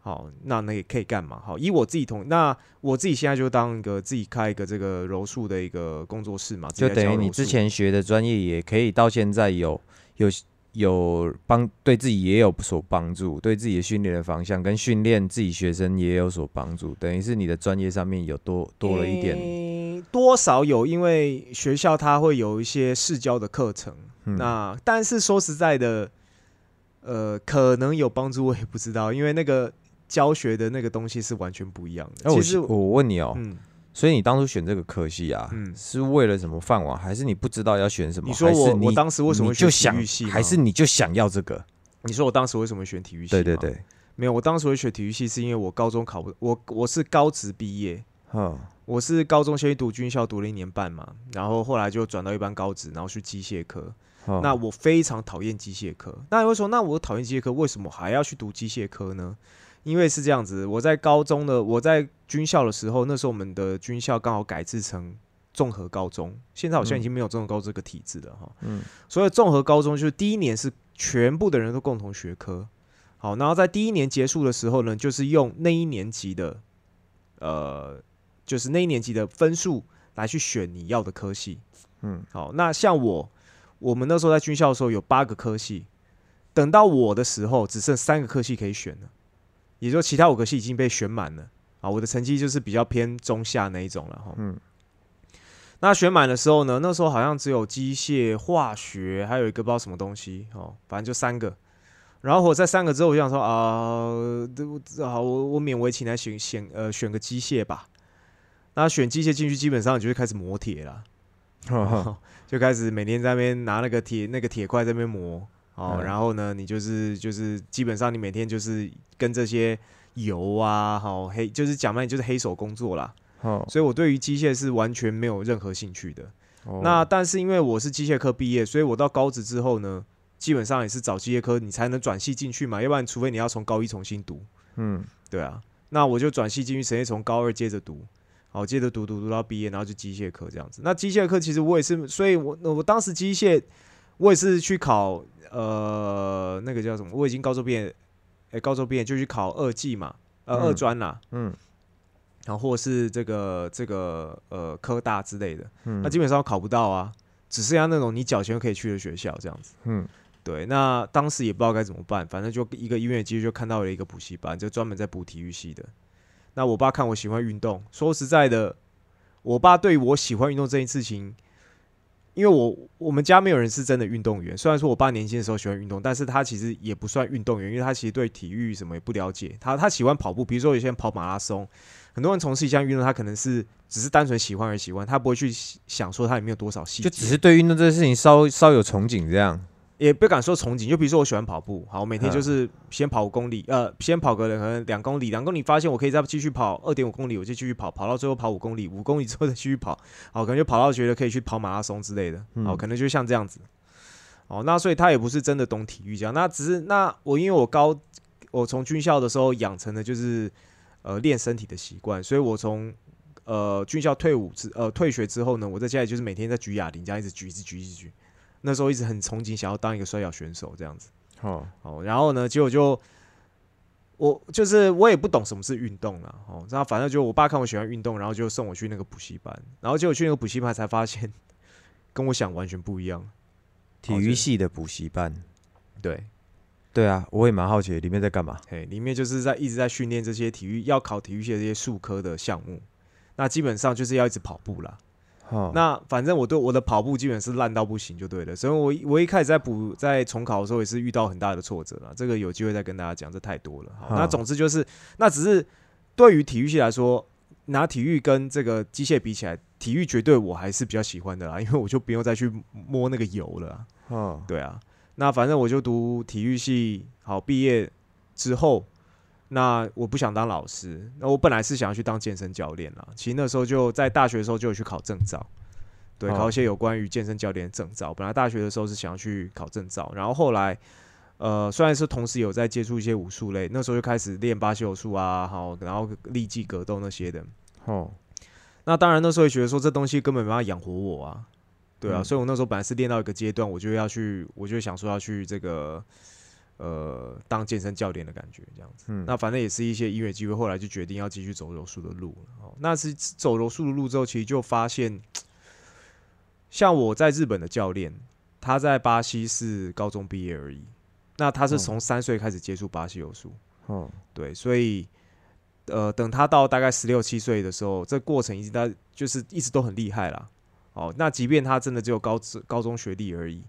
好，那那也可以干嘛？好，以我自己同，那我自己现在就当一个自己开一个这个柔术的一个工作室嘛，就等于你之前学的专业也可以到现在有有有帮对自己也有所帮助，对自己的训练的方向跟训练自己学生也有所帮助，等于是你的专业上面有多多了一点。诶多少有，因为学校它会有一些试教的课程，嗯那但是说实在的，呃，可能有帮助，我也不知道，因为那个教学的那个东西是完全不一样的。其实，我问你哦、嗯，所以你当初选这个科系啊，嗯是为了什么饭碗，还是你不知道要选什么？你说我我当时为什么就想选体育系还是你就想要这个？你说我当时为什么选体育系？对对，对，没有，我当时会选体育系是因为我高中考不，我我是高职毕业，嗯我是高中先去读军校，读了一年半嘛，然后后来就转到一般高职，然后去机械科。哦那我非常讨厌机械科。那你会说，那我讨厌机械科，为什么还要去读机械科呢？因为是这样子，我在高中的我在军校的时候，那时候我们的军校刚好改制成综合高中，现在好像已经没有综合高中这个体制了哈。嗯，所以综合高中就是第一年是全部的人都共同学科，好，然后在第一年结束的时候呢，就是用那一年级的，呃，就是那一年级的分数来去选你要的科系。嗯，好，那像我，我们那时候在军校的时候有八个科系，等到我的时候只剩三个科系可以选了，也就其他五个系已经被选满了。啊，我的成绩就是比较偏中下那一种了哈。嗯，那选满的时候呢，那时候好像只有机械、化学，还有一个不知道什么东西哦，反正就三个。然后我在三个之后，我就想说啊，好，我我勉为其难选选呃选个机械吧。那选机械进去，基本上你就会开始磨铁了。哦就开始每天在那边拿那个铁那个铁块在那边磨哦，嗯。然后呢，你就是就是基本上你每天就是跟这些油啊，好黑就是讲白你就是黑手工作啦，哦。所以我对于机械是完全没有任何兴趣的。哦。那但是因为我是机械科毕业，所以我到高职之后呢，基本上也是找机械科你才能转系进去嘛，要不然除非你要从高一重新读，嗯。对啊，那我就转系进去，直接从高二接着读，好，接着读读读到毕业，然后就机械科这样子。那机械科其实我也是，所以我我当时机械我也是去考呃那个叫什么，我已经高中毕业，哎、高中毕业就去考二技嘛，呃、嗯二专啦，嗯然后或是这个这个呃科大之类的，嗯那基本上考不到啊，只剩下那种你缴钱就可以去的学校这样子。嗯对，那当时也不知道该怎么办，反正就一个音乐机会就看到了一个补习班，就专门在补体育系的。那我爸看我喜欢运动，说实在的，我爸对我喜欢运动这件事情，因为我我们家没有人是真的运动员。虽然说我爸年轻的时候喜欢运动，但是他其实也不算运动员，因为他其实对体育什么也不了解。他他喜欢跑步，比如说有些人跑马拉松，很多人从事一项运动，他可能是只是单纯喜欢而喜欢，他不会去想说他里面有多少细节，就只是对运动这件事情稍稍有憧憬这样。也不敢说憧憬，就比如说我喜欢跑步，好，我每天嗯。就是先跑五公里，呃，先跑个可能两公里，两公里发现我可以再继续跑二点五公里，我就继续跑，跑到最后跑五公里，五公里之后再继续跑，好，可能就跑到觉得可以去跑马拉松之类的，好，嗯可能就像这样子，哦，那所以他也不是真的懂体育这样，那只是那我因为我高，我从军校的时候养成的就是呃练身体的习惯，所以我从呃军校退伍之呃退学之后呢，我在家里就是每天在举哑铃，这样一直举，一直举，一直举。那时候一直很憧憬想要当一个摔跤选手这样子。哦哦，然后呢，结果就我就是我也不懂什么是运动了，哦，然后反正就我爸看我喜欢运动，然后就送我去那个补习班，然后结果去那个补习班才发现跟我想完全不一样。体育系的补习班。对，对啊，我也蛮好奇里面在干嘛。嘿，里面就是在一直在训练这些体育要考体育系的这些术科的项目，那基本上就是要一直跑步啦。哦，那反正我对我的跑步基本是烂到不行就对了，所以我我一开始在补在重考的时候也是遇到很大的挫折了，这个有机会再跟大家讲，这太多了。好，好那总之就是，那只是对于体育系来说，拿体育跟这个机械比起来，体育绝对我还是比较喜欢的啦，因为我就不用再去摸那个油了嗯。哦，对啊，那反正我就读体育系，好毕业之后，那我不想当老师，那我本来是想要去当健身教练啦。其实那时候就在大学的时候就有去考证照，对，哦考一些有关于健身教练的证照。本来大学的时候是想要去考证照，然后后来。呃，虽然是同时有在接触一些武术类，那时候就开始练巴西柔术啊，好，然后立技格斗那些的。哦，那当然那时候也觉得说这东西根本没办法养活我啊，对啊，嗯所以我那时候本来是练到一个阶段，我就要去，我就想说要去这个呃当健身教练的感觉这样子。嗯，那反正也是一些音乐机会，后来就决定要继续走柔术的路了。哦，那是走柔术的路之后，其实就发现，像我在日本的教练，他在巴西是高中毕业而已，那他是哦从三岁开始接触巴西柔术。哦，对，所以呃，等他到大概十六七岁的时候，这过程已经他就是一直都很厉害啦。哦，那即便他真的只有高高中学历而已，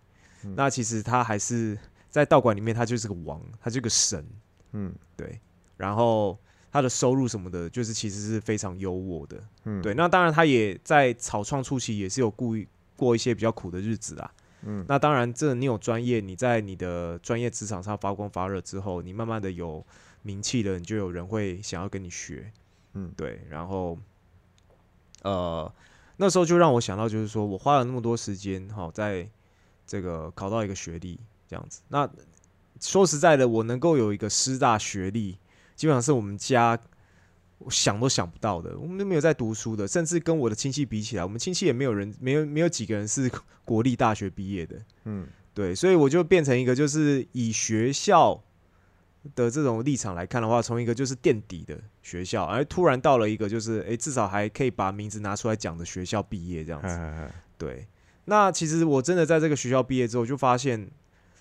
嗯那其实他还是在道馆里面，他就是个王，他就是个神。嗯对，然后他的收入什么的，就是其实是非常优渥的。嗯，对，那当然他也在草创初期也是有故意过一些比较苦的日子啊。嗯，那当然，这你有专业，你在你的专业职场上发光发热之后，你慢慢的有名气了，你就有人会想要跟你学。嗯对，然后呃，那时候就让我想到，就是说我花了那么多时间，哈，在这个考到一个学历这样子。那说实在的，我能够有一个师大学历，基本上是我们家我想都想不到的。我们都没有在读书的，甚至跟我的亲戚比起来，我们亲戚也没有人，没有没有几个人是国立大学毕业的。嗯，对，所以我就变成一个，就是以学校的这种立场来看的话，从一个就是垫底的学校，而突然到了一个就是，诶，至少还可以把名字拿出来讲的学校毕业这样子。对，那其实我真的在这个学校毕业之后，就发现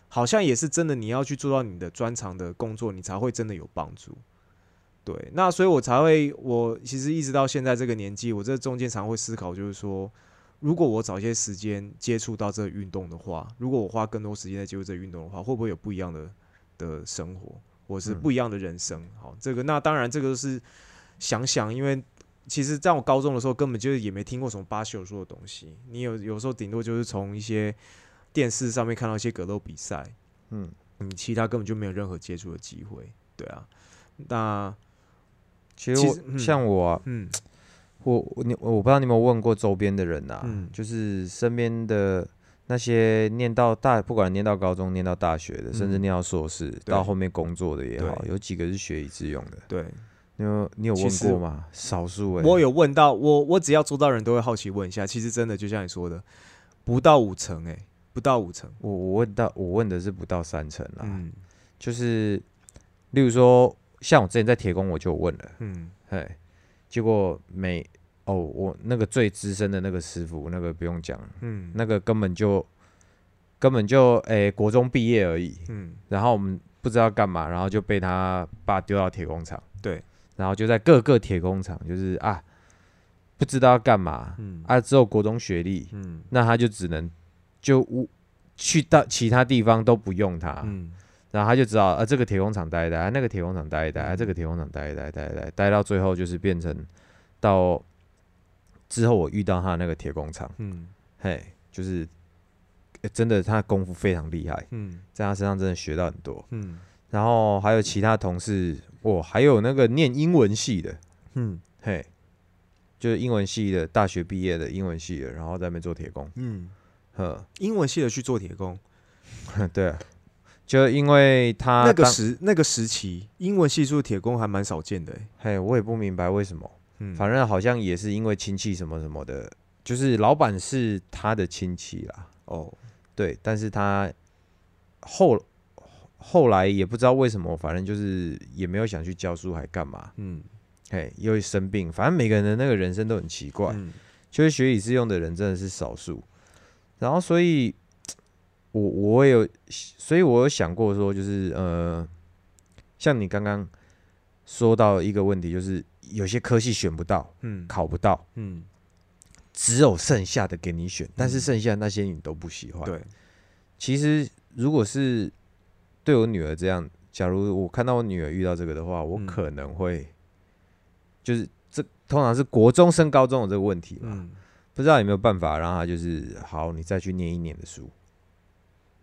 好像也是真的，你要去做到你的专长的工作，你才会真的有帮助。对，那所以我才会，我其实一直到现在这个年纪，我这中间常会思考，就是说，如果我早些时间接触到这个运动的话，如果我花更多时间在接触这个运动的话，会不会有不一样的的生活，或是嗯不一样的人生？好，这个那当然这个是想想，因为其实在我高中的时候，根本就是也没听过什么巴西柔术的东西。你有有时候顶多就是从一些电视上面看到一些格斗比赛，嗯，你其他根本就没有任何接触的机会。对啊，那其实我像我啊，嗯。我我你我不知道你有没有问过周边的人啊，嗯。就是身边的那些念到大，不管念到高中、念到大学的，甚至嗯。念到硕士，到后面工作的也好，有几个是学以致用的。对，你有你有问过吗？少数哎、我有问到我我只要做到人都会好奇问一下，其实真的就像你说的，不到五成哎、不到五成。我我问到我问的是不到三成啦，嗯。就是例如说，像我之前在铁工我就问了，嗯。哎，结果每哦我那个最资深的那个师傅，那个不用讲，嗯。那个根本就根本就诶、国中毕业而已，嗯。然后我们不知道干嘛，然后就被他爸丢到铁工厂，对，然后就在各个铁工厂，就是啊不知道要干嘛，嗯。啊只有国中学历，嗯。那他就只能就无去到其他地方都不用他，嗯。然后他就知道啊这个铁工厂待一待，啊那个铁工厂待一待，这个铁工厂待一待，待一待，待到最后就是变成到之后我遇到他那个铁工厂，嗯。嘿，就是、呃真的他功夫非常厉害，嗯。在他身上真的学到很多。嗯。然后还有其他同事，哦，还有那个念英文系的，嗯。嘿，就是英文系的，大学毕业的英文系的，然后在那边做铁工，嗯，呵，英文系的去做铁工，对啊，就因为他那个时那个时期，英文系做铁工还蛮少见的、欸。嘿，我也不明白为什么，嗯，反正好像也是因为亲戚什么什么的，就是老板是他的亲戚啦，哦，对，但是他后后来也不知道为什么，反正就是也没有想去教书，还干嘛？嗯，嘿，又生病，反正每个人的那个人生都很奇怪，嗯就是学以致用的人真的是少数。然后，所以我我也有，所以我有想过说，就是呃，像你刚刚说到一个问题，就是有些科系选不到，嗯考不到，嗯，只有剩下的给你选，但是嗯剩下的那些你都不喜欢。对，其实如果是对我女儿这样，假如我看到我女儿遇到这个的话，我嗯可能会，就是这通常是国中升高中的这个问题嘛，嗯，不知道有没有办法让他就是好，你再去念一年的书，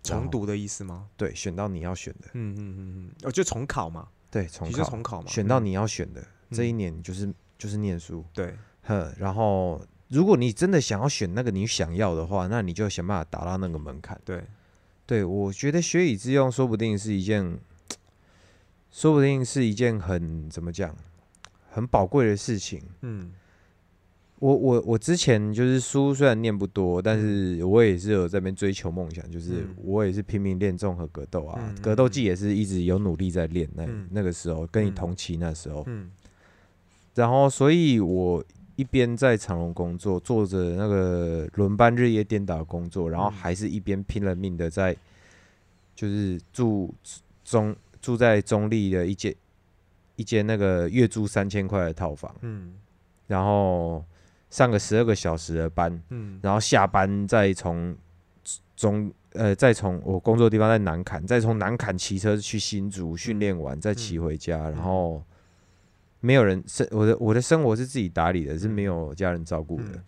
重读的意思吗？对，选到你要选的，嗯嗯嗯嗯，哦，就重考嘛，对，重考，重考嘛，嗯选到你要选的，这一嗯年就是就是念书，对，哼，然后如果你真的想要选那个你想要的话，那你就想办法达到那个门槛。对，对，我觉得学以致用，说不定是一件，说不定是一件很怎么讲，很宝贵的事情。嗯我我我之前就是书虽然念不多，但是我也是有在那边追求梦想，就是嗯。我也是拼命练综合格斗啊，嗯格斗嗯技也是一直有努力在练。那、嗯。那个时候跟你嗯。同期那时候，嗯。然后所以我一边在长隆工作，做着那个轮班日夜颠倒的工作，然后嗯。还是一边拼了命的在，就是住中住在中立的一间一间那个月租三千块的套房，嗯。然后上个十二个小时的班，嗯。然后下班再从中呃再从我工作的地方在南坎，再从南坎骑车去新竹训练完，再骑回家，然后没有人生我的我的生活是自己打理的，是没有家人照顾的。嗯。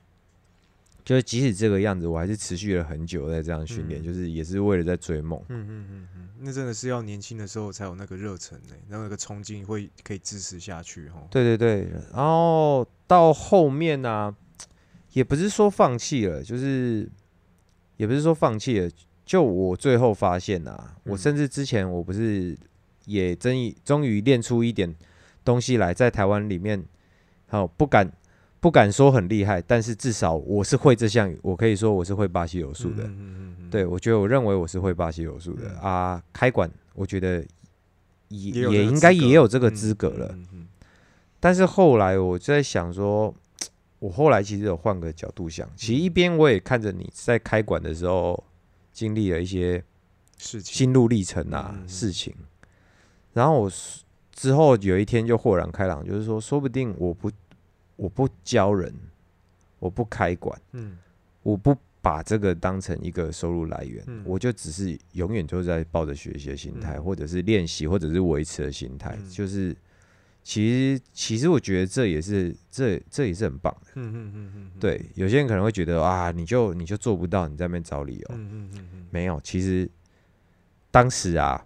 就是即使这个样子，我还是持续了很久在这样训练，嗯。就是也是为了在追梦。嗯嗯嗯嗯，那真的是要年轻的时候才有那个热忱呢，然后那个冲劲会可以支持下去哈。对对对，然后到后面呢、也不是说放弃了，就是也不是说放弃了。就我最后发现啊，我嗯甚至之前我不是也终于终于练出一点东西来，在台湾里面，好不敢不敢说很厉害，但是至少我是会这项，我可以说我是会巴西柔术的。嗯嗯嗯，对，我觉得我认为我是会巴西柔术的、嗯啊。开馆，我觉得也也应该也有这个嗯资格了。但是后来我就在想说，我后来其实有换个角度想，其实一边我也看着你在开馆的时候经历了一些事情，心路历程啊、事情，然后我之后有一天就豁然开朗，就是说，说不定我不我不教人，我不开馆，嗯。我不把这个当成一个收入来源，嗯。我就只是永远都在抱着学习的心态，嗯。或者是练习，或者是维持的心态，嗯。就是其实其实我觉得这也是这这也是很棒的。嗯嗯嗯嗯，对，有些人可能会觉得啊，你就你就做不到，你在那边找理由。嗯嗯嗯嗯，没有，其实当时啊，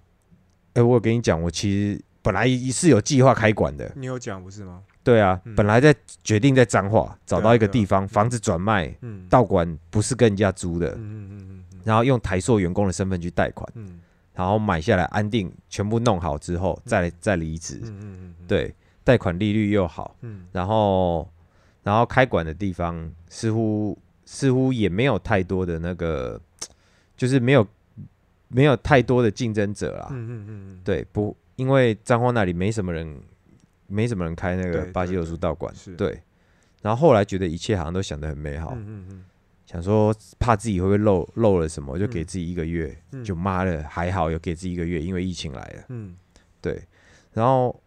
哎、我有跟你讲，我其实本来是有计划开馆的。你有讲不是吗？对啊，嗯。本来在决定在彰化找到一个地方，房子转卖，嗯，道馆不是跟人家租的，嗯嗯嗯嗯。然后用台塑员工的身份去贷款，嗯然后买下来安定，全部弄好之后再再离职。嗯嗯嗯，对，贷款利率又好，嗯。然后然后开馆的地方似乎似乎也没有太多的那个，就是没有没有太多的竞争者啦。嗯嗯嗯，对，不，因为彰化那里没什么人，没什么人开那个巴西柔对对术道馆。是。对，然后后来觉得一切好像都想得很美好，嗯嗯嗯想说怕自己会不会漏漏了什么，就给嗯自己一个月，嗯，就妈的还好有给自己一个月，因为疫情来了。嗯对，然后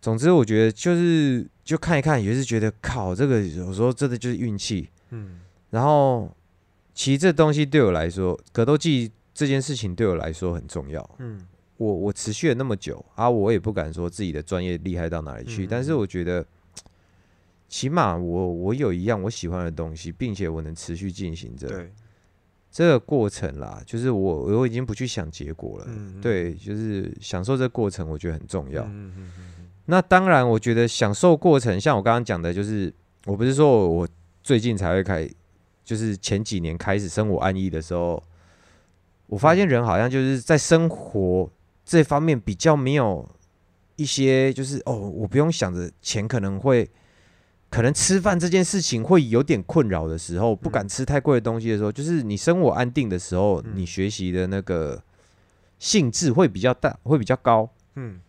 总之我觉得就是就看一看，也是觉得靠，这个有时候真的就是运气。嗯然后其实这东西对我来说，格斗技这件事情对我来说很重要。嗯我我持续了那么久啊，我也不敢说自己的专业厉害到哪里去，嗯但是我觉得，起码我我有一样我喜欢的东西，并且我能持续进行着对，这个过程啦。就是我我已经不去想结果了，嗯对，就是享受这个过程，我觉得很重要。嗯嗯嗯那当然，我觉得享受过程，像我刚刚讲的，就是我不是说我我最近才会开，就是前几年开始生活安逸的时候，我发现人好像就是在生活这方面比较没有一些，就是哦，我不用想着钱可能会，可能吃饭这件事情会有点困扰的时候，不敢吃太贵的东西的时候，就是你生活安定的时候，嗯。你学习的那个兴致会比较大，会比较高。嗯，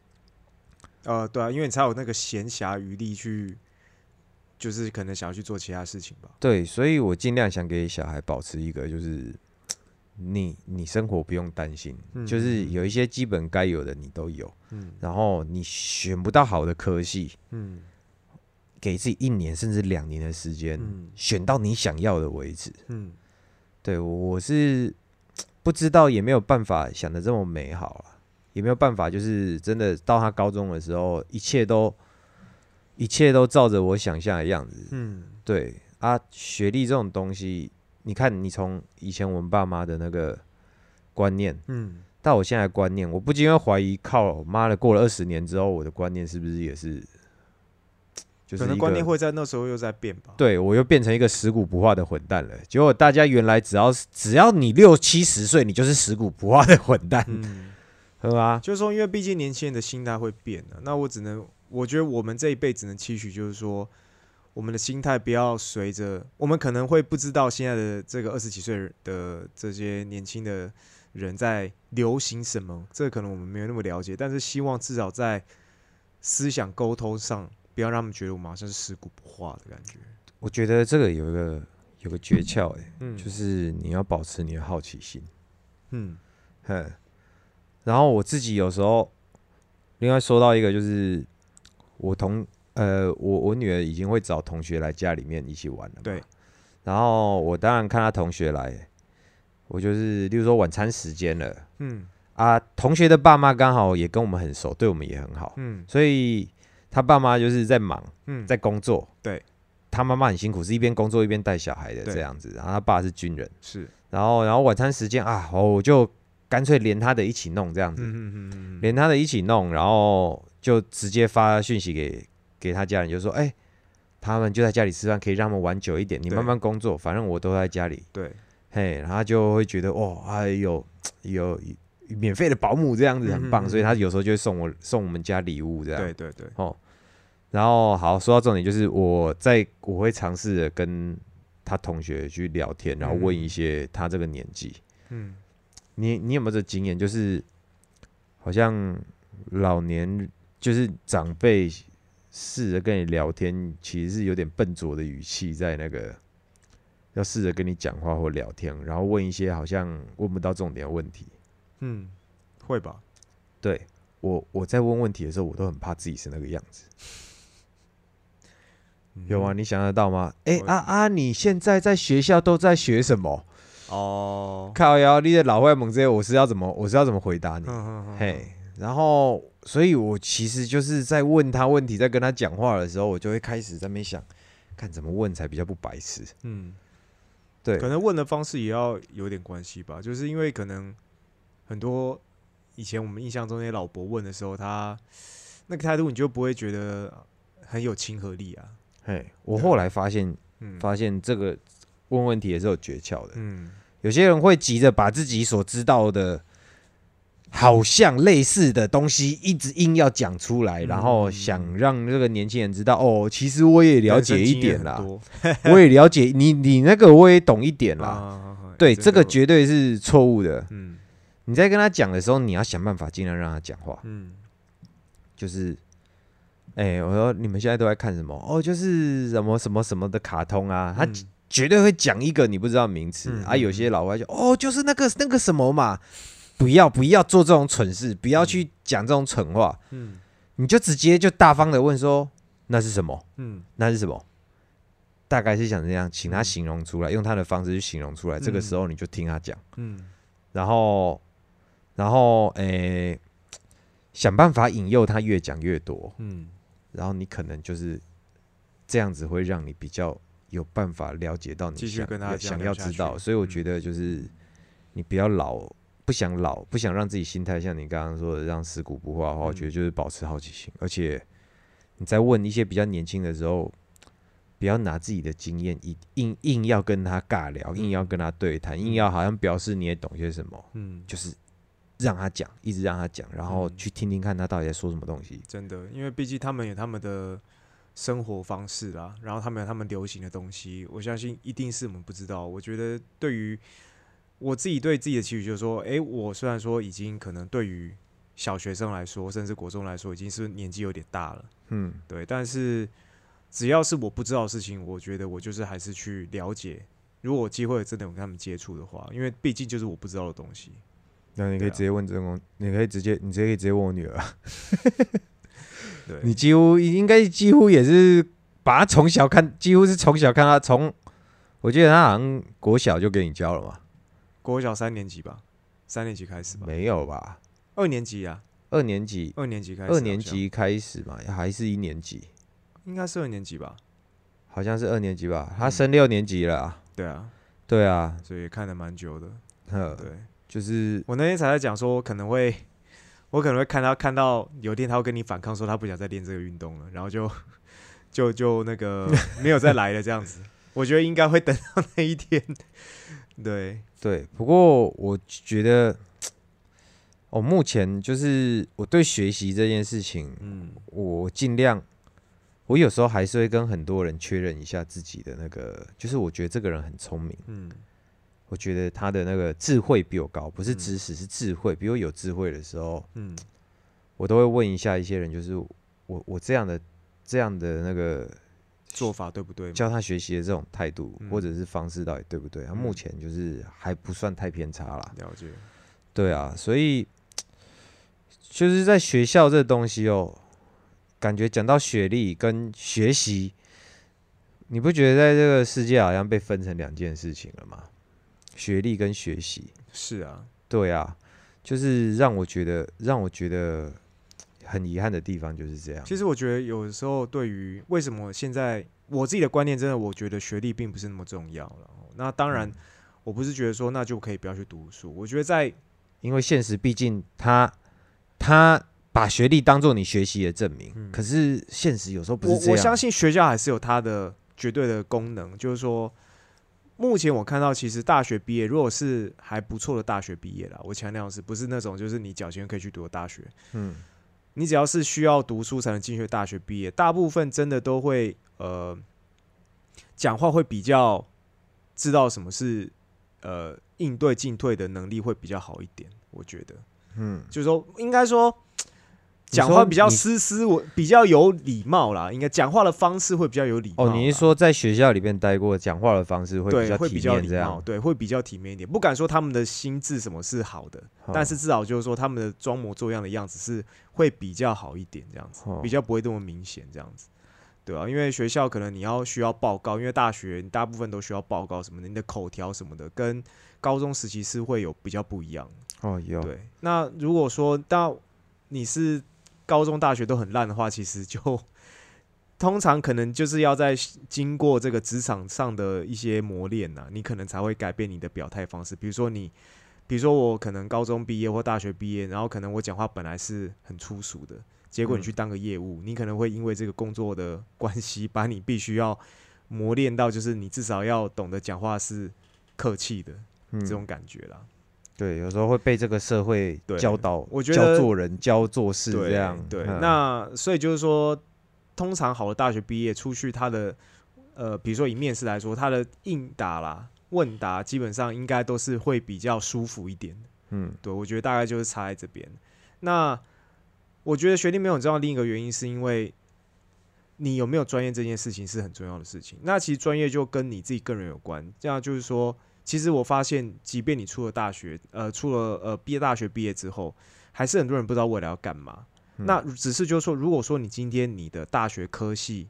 呃，对啊，因为你才有那个闲暇余力去，就是可能想要去做其他事情吧。对，所以我尽量想给小孩保持一个，就是 你你生活不用担心，就是有一些基本该有的你都有，嗯。然后你选不到好的科系，嗯给自己一年甚至两年的时间，嗯。选到你想要的为止。嗯。对我是 不知道，也没有办法想的这么美好啊，也没有办法，就是真的到他高中的时候，一切都一切都照着我想象的样子。嗯。对啊，学历这种东西，你看，你从以前我们爸妈的那个观念，嗯，到我现在的观念，我不禁会怀疑，靠妈的，过了二十年之后，我的观念是不是也是，就是可能观念会在那时候又在变吧。对我又变成一个食古不化的混蛋了。结果大家原来只要只要你六七十岁，你就是食古不化的混蛋，嗯，是吧？就是说，因为毕竟年轻人的心态会变的，那我只能，我觉得我们这一辈只能期许，就是说，我们的心态不要随着我们可能会不知道现在的这个二十几岁的这些年轻的人在流行什么，这个可能我们没有那么了解，但是希望至少在思想沟通上，不要让他们觉得我们好像是食古不化的感觉。我觉得这个有一个有个诀窍，哎，嗯，就是你要保持你的好奇心。嗯哼，然后我自己有时候，另外说到一个，就是我同呃，我我女儿已经会找同学来家里面一起玩了。对。然后我当然看她同学来，我就是，例如说晚餐时间了嗯啊，同学的爸妈刚好也跟我们很熟，对我们也很好，嗯所以他爸妈就是在忙，嗯，在工作。对。他妈妈很辛苦，是一边工作一边带小孩的这样子。然后他爸是军人，是，然后然后晚餐时间啊，哦我就干脆连他的一起弄这样子。嗯嗯嗯嗯，连他的一起弄，然后就直接发讯息给给他家人，就说：“哎、他们就在家里吃饭，可以让他们玩久一点。你慢慢工作，反正我都在家里。对，嘿，然后他就会觉得哦，哎呦有免费的保姆这样子很棒，嗯嗯嗯所以他有时候就会送我送我们家礼物这样。对对对，哦，然后好说到重点，就是我在我会尝试着跟他同学去聊天，然后问嗯一些他这个年纪，嗯你你有没有这经验？就是好像老年就是长辈试着跟你聊天，其实是有点笨拙的语气在那个。要试着跟你讲话或聊天，然后问一些好像问不到重点的问题。嗯，会吧？对我，我在问问题的时候，我都很怕自己是那个样子。有吗？嗯？你想得到吗？哎、我啊啊！你现在在学校都在学什么？哦，靠腰，你的老外猛这些，我是要怎么，我是要怎么回答你？嗯嘿，然后，所以我其实就是在问他问题，在跟他讲话的时候，我就会开始在那边想，看怎么问才比较不白痴。嗯，对可，能问的方式也要有点关系吧，就是因为可能很多以前我们印象中那些老伯问的时候，他那个态度你就不会觉得很有亲和力啊。嘿，我后来发现，嗯发现这个问问题也是有诀窍的。嗯有些人会急着把自己所知道的，好像类似的东西，一直硬要讲出来，然后嗯想让这个年轻人知道，哦，其实我也了解一点啦，啦，我也了解你，你那个我也懂一点啦。啦对，这个绝对是错误的。嗯你在跟他讲的时候，你要想办法尽量让他讲话，嗯就是。哎、我说你们现在都在看什么？哦，就是什么什么什么的卡通啊，他嗯绝对会讲一个你不知道名词、啊。有些老外就哦，就是那个那个什么嘛，不要不要做这种蠢事，不要去讲这种蠢话，嗯你就直接就大方的问说那是什么？嗯那是什么？大概是想这样，请他嗯形容出来，用他的方式去形容出来。这个时候你就听他讲，嗯然后然后诶、想办法引诱他越讲越多，嗯然后你可能就是这样子会让你比较有办法了解到你想要知道，所以我嗯。觉得就是你不要老，不想老，不想让自己心态像你刚刚说的让尸骨不化的话，我觉得嗯。就是保持好奇心，而且你在问一些比较年轻的时候。不要拿自己的经验硬硬硬要跟他尬聊，硬要跟他对谈，硬要好像表示你也懂些什么，嗯，就是让他讲，一直让他讲，然后嗯去听听看他到底在说什么东西。真的，因为毕竟他们有他们的生活方式啦，然后他们有他们流行的东西，我相信一定是我们不知道。我觉得对于我自己对自己的期许就是说，诶，我虽然说已经可能对于小学生来说，甚至国中来说，已经是年纪有点大了，嗯，对，但是只要是我不知道的事情，我觉得我就是还是去了解。如果有机会真的有跟他们接触的话，因为毕竟就是我不知道的东西。那你可以直接问郑工，你可以直接，你直接可以直接问我女儿。对，你几乎应该几乎也是把她从小看，几乎是从小看她从，我记得她好像国小就给你教了嘛？国小三年级吧，三年级开始吧，没有吧？二年级啊，二年级，二年级开始，二年级开始嘛，还是一年级？应该是二年级吧？好像是二年级吧？她嗯升六年级了啊。对啊，对啊，所以也看了蛮久的。呵，对就是我那天才在讲说，可能会，我可能会看他看到有一天他会跟你反抗，说他不想再练这个运动了，然后就就就那个没有再来了这样子。我觉得应该会等到那一天。对，对，不过我觉得，我、目前就是我对学习这件事情，嗯我尽量，我有时候还是会跟很多人确认一下自己的那个，就是我觉得这个人很聪明，嗯我觉得他的那个智慧比我高，不是嗯知识，是智慧，比我有智慧的时候，嗯我都会问一下一些人，就是我我这样的这样的那个做法对不对？教他学习的这种态度、嗯或者是方式到底对不对？他、嗯目前就是还不算太偏差啦。了解。对啊，所以就是在学校这东西哦，感觉讲到学历跟学习，你不觉得在这个世界好像被分成两件事情了吗？学历跟学习，是啊，对啊，就是让我觉得让我觉得很遗憾的地方就是这样。其实我觉得有的时候对于为什么现在我自己的观念，真的我觉得学历并不是那么重要了。那当然嗯，我不是觉得说那就可以不要去读书，我觉得在因为现实毕竟他他把学历当做你学习的证明。嗯可是现实有时候不我是这样。我相信学校还是有它的绝对的功能，就是说，目前我看到其实大学毕业，如果是还不错的大学毕业啦，我强调的是不是那种就是你缴钱可以去读的大学，嗯你只要是需要读书才能进去的大学毕业，大部分真的都会呃讲话会比较知道什么是呃应对进退的能力会比较好一点，我觉得。嗯，就是说，应该说讲话比较斯斯文，比较有礼貌啦。应该讲话的方式会比较有礼貌。哦，你是说在学校里面待过，讲话的方式会比对，较体会比较礼貌，？对，会比较体面一点。不敢说他们的心智什么是好的，哦但是至少就是说他们的装模作样的样子是会比较好一点，这样子哦比较不会这么明显，这样子。对啊，因为学校可能你要需要报告，因为大学你大部分都需要报告什么的，你的口条什么的跟高中时期是会有比较不一样。哦有，对，那如果说到你是高中、大学都很烂的话，其实就 通常可能就是要在经过这个职场上的一些磨练呐，你可能才会改变你的表态方式。比如说你，比如说我可能高中毕业或大学毕业，然后可能我讲话本来是很粗俗的，结果你嗯去当个业务，你可能会因为这个工作的关系，把你必须要磨练到，就是你至少要懂得讲话是客气的嗯这种感觉啦。对，有时候会被这个社会教导，我觉得教做人、教做事对这样。对，嗯那所以就是说，通常好的大学毕业出去，他的呃，比如说以面试来说，他的应答啦、问答，基本上应该都是会比较舒服一点。嗯对我觉得大概就是差在这边。那我觉得学历没有很重要，另一个原因是因为你有没有专业这件事情是很重要的事情。那其实专业就跟你自己个人有关。这样就是说，其实我发现，即便你出了大学，呃，出了呃毕业大学毕业之后，还是很多人不知道未来要干嘛。嗯那只是就是说，如果说你今天你的大学科系，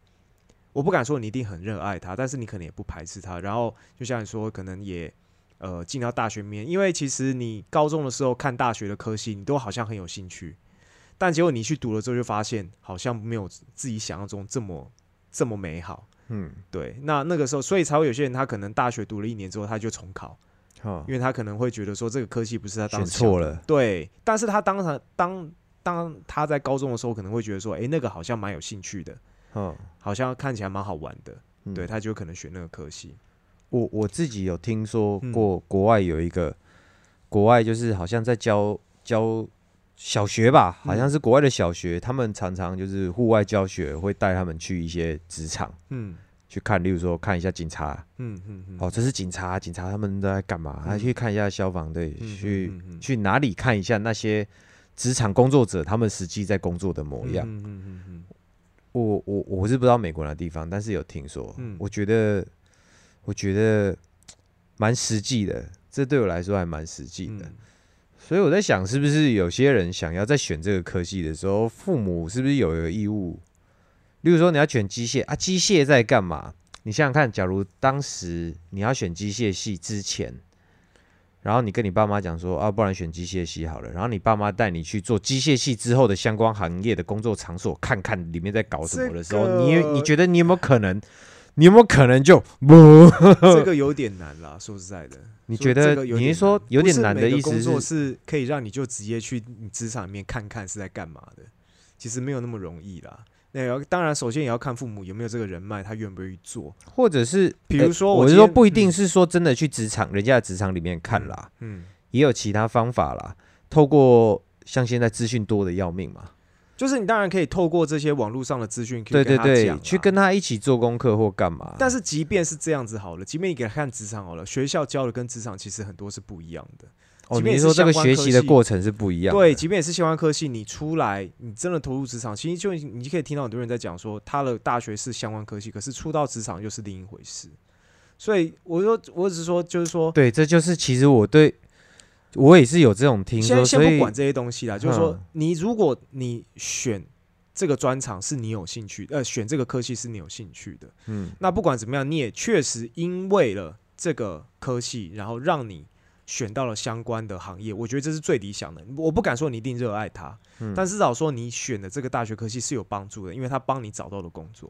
我不敢说你一定很热爱它，但是你可能也不排斥它。然后就像你说，可能也呃进到大学里面，因为其实你高中的时候看大学的科系，你都好像很有兴趣，但结果你去读了之后，就发现好像没有自己想象中这么这么美好。嗯，对，那那个时候，所以才会有些人他可能大学读了一年之后，他就重考，好因，为他可能会觉得说这个科系不是他当选时想错了。对，但是他当场当当他在高中的时候，可能会觉得说，诶，那个好像蛮有兴趣的，嗯，好像看起来蛮好玩的，嗯。对，他就可能选那个科系。我我自己有听说嗯。过，国外有一个，国外就是好像在教教小学吧，好像嗯是国外的小学，他们常常就是户外教学，会带他们去一些职场嗯。去看，例如说看一下警察，嗯嗯嗯，哦，这是警察，警察他们都在干嘛？还嗯去看一下消防队，嗯去去哪里看一下那些职场工作者他们实际在工作的模样。嗯嗯嗯嗯。我我我是不知道美国哪地方，但是有听说，嗯。我觉得我觉得蛮实际的，这对我来说还蛮实际的。所以我在想，是不是有些人想要在选这个科系的时候，父母是不是有一个义务？例如说你要选机械啊，机械在干嘛？你想想看，假如当时你要选机械系之前，然后你跟你爸妈讲说啊，不然选机械系好了，然后你爸妈带你去做机械系之后的相关行业的工作场所，看看里面在搞什么的时候，你你觉得你有没有可能？你有没有可能就不？这个有点难啦，说实在的。你觉得你是说有点难的意思工作是是可以让你就直接去你职场里面看看是在干嘛的，其实没有那么容易啦。那要当然，首先也要看父母有没有这个人脉，他愿不愿意做。或者是，比如说我是说不一定是说真的去职场，人家的职场里面看啦，嗯，也有其他方法啦。透过像现在资讯多的要命嘛，就是你当然可以透过这些网络上的资讯，对对对，啊去跟。他一起做功课或干嘛。但是即便是这样子好了，即便你给他看职场好了，学校教的跟职场其实很多是不一样的。哦，你说这个学习的过程是不一样的？对，即便也是相关科系，你出来，你真的投入职场，其实就你就可以听到很多人在讲说，他的大学是相关科系，可是出到职场又是另一回事。所以我说，我只是说，就是说，对，这就是其实我对我也是有这种听说，先不管这些东西啦，就是说嗯，你如果你选这个专长是你有兴趣，呃，选这个科系是你有兴趣的，嗯那不管怎么样，你也确实因为了这个科系，然后让你选到了相关的行业，我觉得这是最理想的。我不敢说你一定热爱它，嗯但至少说你选的这个大学科系是有帮助的，因为它帮你找到了工作。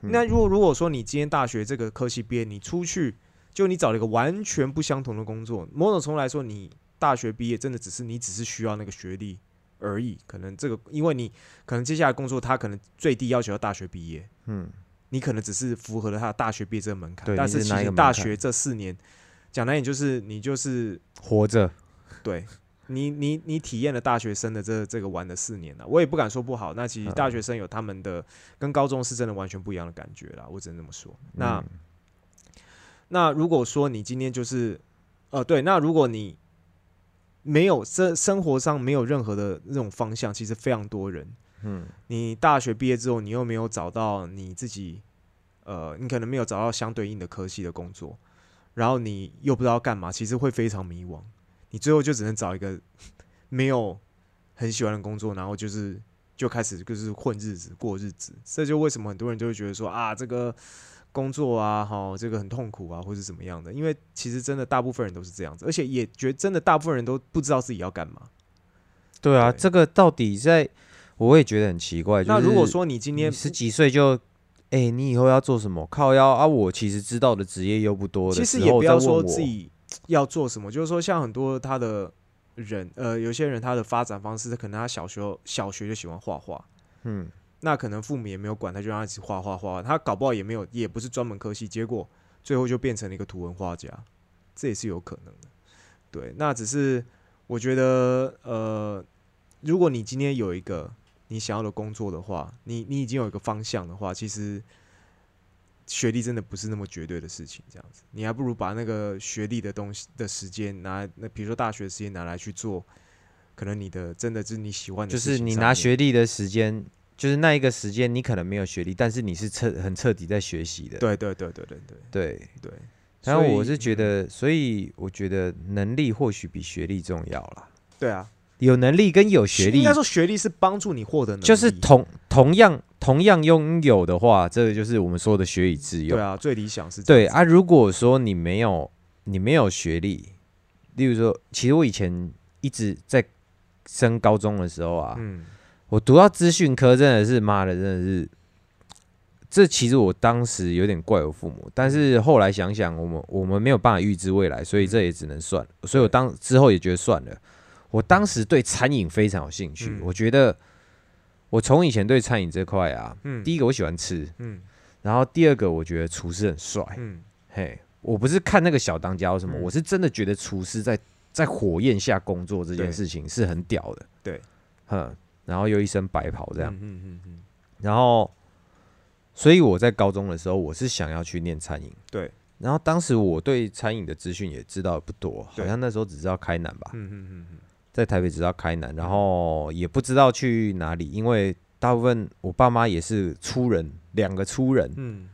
嗯那如果如果说你今天大学这个科系毕业，你出去就你找了一个完全不相同的工作，某种程度来说，你大学毕业真的只是你只是需要那个学历而已。可能这个，因为你可能接下来工作，他可能最低要求要大学毕业，嗯，你可能只是符合了他的大学毕业这个门槛，但是其实大学这四年，讲难点就是你就是活着，对你你你体验了大学生的这这个玩的四年了，我也不敢说不好。那其实大学生有他们的跟高中是真的完全不一样的感觉啦，我只能这么说。那、嗯那如果说你今天就是，呃，对，那如果你没有生生活上没有任何的那种方向，其实非常多人，嗯，你大学毕业之后，你又没有找到你自己，呃，你可能没有找到相对应的科系的工作，然后你又不知道干嘛，其实会非常迷惘。你最后就只能找一个没有很喜欢的工作，然后就是就开始就是混日子、过日子。这就为什么很多人就会觉得说啊，这个工作啊，哈，这个很痛苦啊，或是怎么样的。因为其实真的大部分人都是这样子，而且也觉得真的大部分人都不知道自己要干嘛。对啊，对这个到底在，我也觉得很奇怪。就是那如果说你今天你十几岁就，哎、你以后要做什么？靠腰啊！我其实知道的职业又不多的其实也不要说自己要做什么，就是说像很多他的人，呃，有些人他的发展方式，可能他小时候小学就喜欢画画，嗯，那可能父母也没有管，他就让他一直画画画，他搞不好也没有，也不是专门科系，结果最后就变成了一个图文画家，这也是有可能的。对，那只是我觉得，呃，如果你今天有一个你想要的工作的话，你你已经有一个方向的话，其实学历真的不是那么绝对的事情。这样子，你还不如把那个学历的东西的时间拿，那比如说大学的时间拿来去做，可能你的真的是你喜欢的就是你拿学历的时间，就是那一个时间，你可能没有学历，但是你是彻很彻底在学习的。对对对对对对对，对。然后我是觉嗯得，所以我觉得能力或许比学历重要啦。对啊，有能力跟有学历应该，说学历是帮助你获得能力，就是同同样同样拥有的话，这个就是我们说的学以致用对。啊，最理想是对啊，如果说你没有你没有学历，例如说，其实我以前一直在升高中的时候啊，嗯我读到资讯科真的是妈的，真的是，这其实我当时有点怪我父母，但是后来想想，我们我们没有办法预知未来，所以这也只能算。所以我当之后也觉得算了。我当时对餐饮非常有兴趣，嗯。我觉得我从以前对餐饮这块啊，嗯。第一个我喜欢吃，嗯然后第二个我觉得厨师很帅，嗯。嘿，我不是看那个小当家或什么，嗯。我是真的觉得厨师在在火焰下工作这件事情是很屌的。对，哼，然后又一身白袍这样，嗯嗯嗯然后，所以我在高中的时候，我是想要去念餐饮。对，然后当时我对餐饮的资讯也知道不多，好像那时候只知道开南吧，嗯嗯嗯嗯。在台北只知道开南，然后也不知道去哪里，因为大部分我爸妈也是粗人，两个粗人，嗯。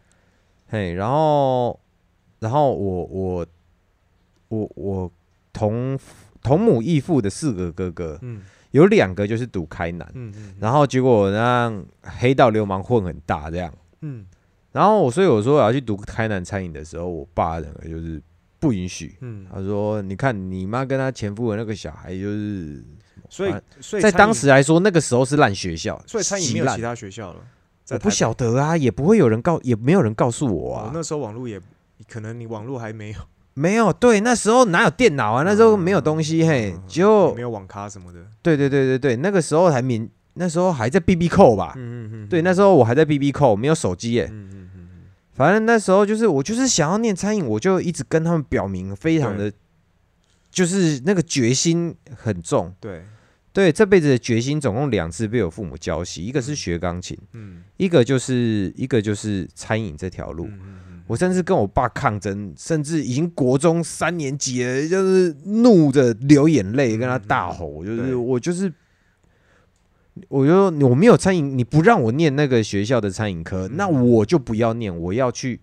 嘿，然后，然后我我我我同同母异父的四个哥哥，嗯有两个就是读开南，嗯嗯，然后结果让黑道流氓混很大这样，嗯。然后我所以我说我要去读开南餐饮的时候，我爸整个就是不允许，嗯，他说你看你妈跟她前夫的那个小孩就是所以在所以在当时来说那个时候是烂学校，所以餐饮没有其他学校了，我不晓得啊，也不会有人告，也没有人告诉我啊，，哦那时候网络也可能你网络还没有，没有，对，那时候哪有电脑啊？那时候没有东西，嘿嗯，就没有网咖什么的，对对对对对，那个时候还免，那时候还在 B B 扣吧？嗯嗯嗯，对，那时候我还在 B B 扣，没有手机耶。嗯嗯嗯嗯反正那时候就是我就是想要念餐饮，我就一直跟他们表明非常的，就是那个决心很重。对，对，这辈子的决心总共两次被我父母教习，一个是学钢琴，嗯一个就是一个就是餐饮这条路。嗯嗯嗯我甚至跟我爸抗争，甚至已经国中三年级了，就是怒着流眼泪跟他大吼，就是我就是，我就说我没有餐饮，你不让我念那个学校的餐饮科，嗯。那我就不要念，我要去，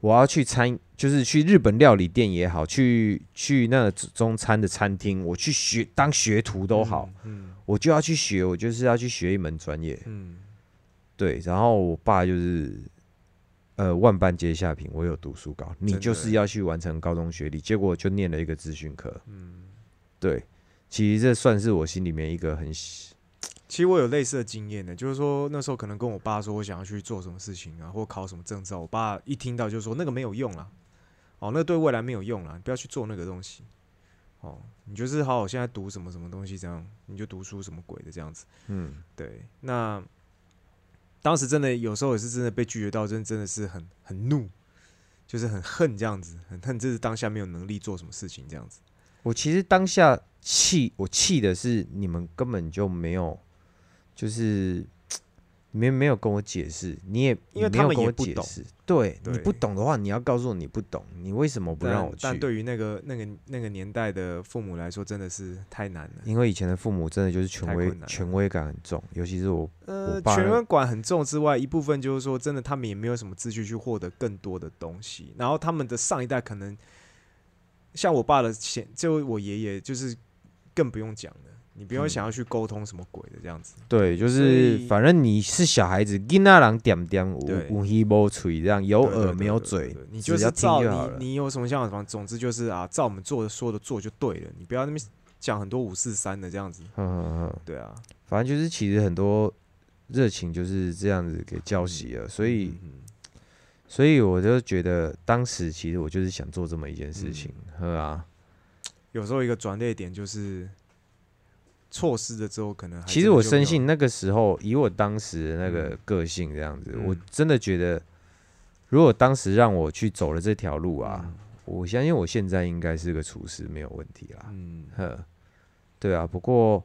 我要去餐，就是去日本料理店也好，去去那个中餐的餐厅，我去学当学徒都好，，嗯。我就要去学，我就是要去学一门专业。嗯。对，然后我爸就是，呃，万般皆下品，我有读书高，你就是要去完成高中学历，结果就念了一个资讯科。嗯。对，其实这算是我心里面一个很喜其实我有类似的经验的，就是说那时候可能跟我爸说我想要去做什么事情啊，或考什么证照，我爸一听到就说那个没有用啦，哦，那个对未来没有用啦，你不要去做那个东西。哦，你就是好好现在读什么什么东西，这样你就读书什么鬼的这样子。嗯，对，那当时真的有时候也是真的被拒绝到，真真的是很很怒，就是很恨这样子，很恨，这是当下没有能力做什么事情这样子。我其实当下气，我气的是你们根本就没有，就是 你们没有跟我解释，你也因为他们你没有跟也不懂我解释。对你不懂的话，你要告诉我你不懂，你为什么不让我去？但对于那个那个那个年代的父母来说，真的是太难了。因为以前的父母真的就是权威权威感很重，尤其是我呃权威感很重之外，一部分就是说，真的他们也没有什么秩序去获得更多的东西。然后他们的上一代可能，像我爸的前，就我爷爷，就是更不用讲了。你不用嗯想要去沟通什么鬼的这样子。对，就是反正你是小孩子，囡仔人点点有对有耳无嘴，这样有耳没有嘴你就是照你，你有什么想法，总之就是啊，照我们做的说的做就对了。你不要那边讲很多五四三的这样子。嗯嗯嗯，对啊，反正就是其实很多热情就是这样子给浇熄了，所以嗯所以我就觉得当时其实我就是想做这么一件事情，呵啊。有时候一个转捩点就是错失了之后，可能还其实我深信那个时候，以我当时的那个嗯。个性这样子，嗯。我真的觉得，如果当时让我去走了这条路啊，嗯。我相信我现在应该是个厨师没有问题啦。嗯。呵，对啊，不过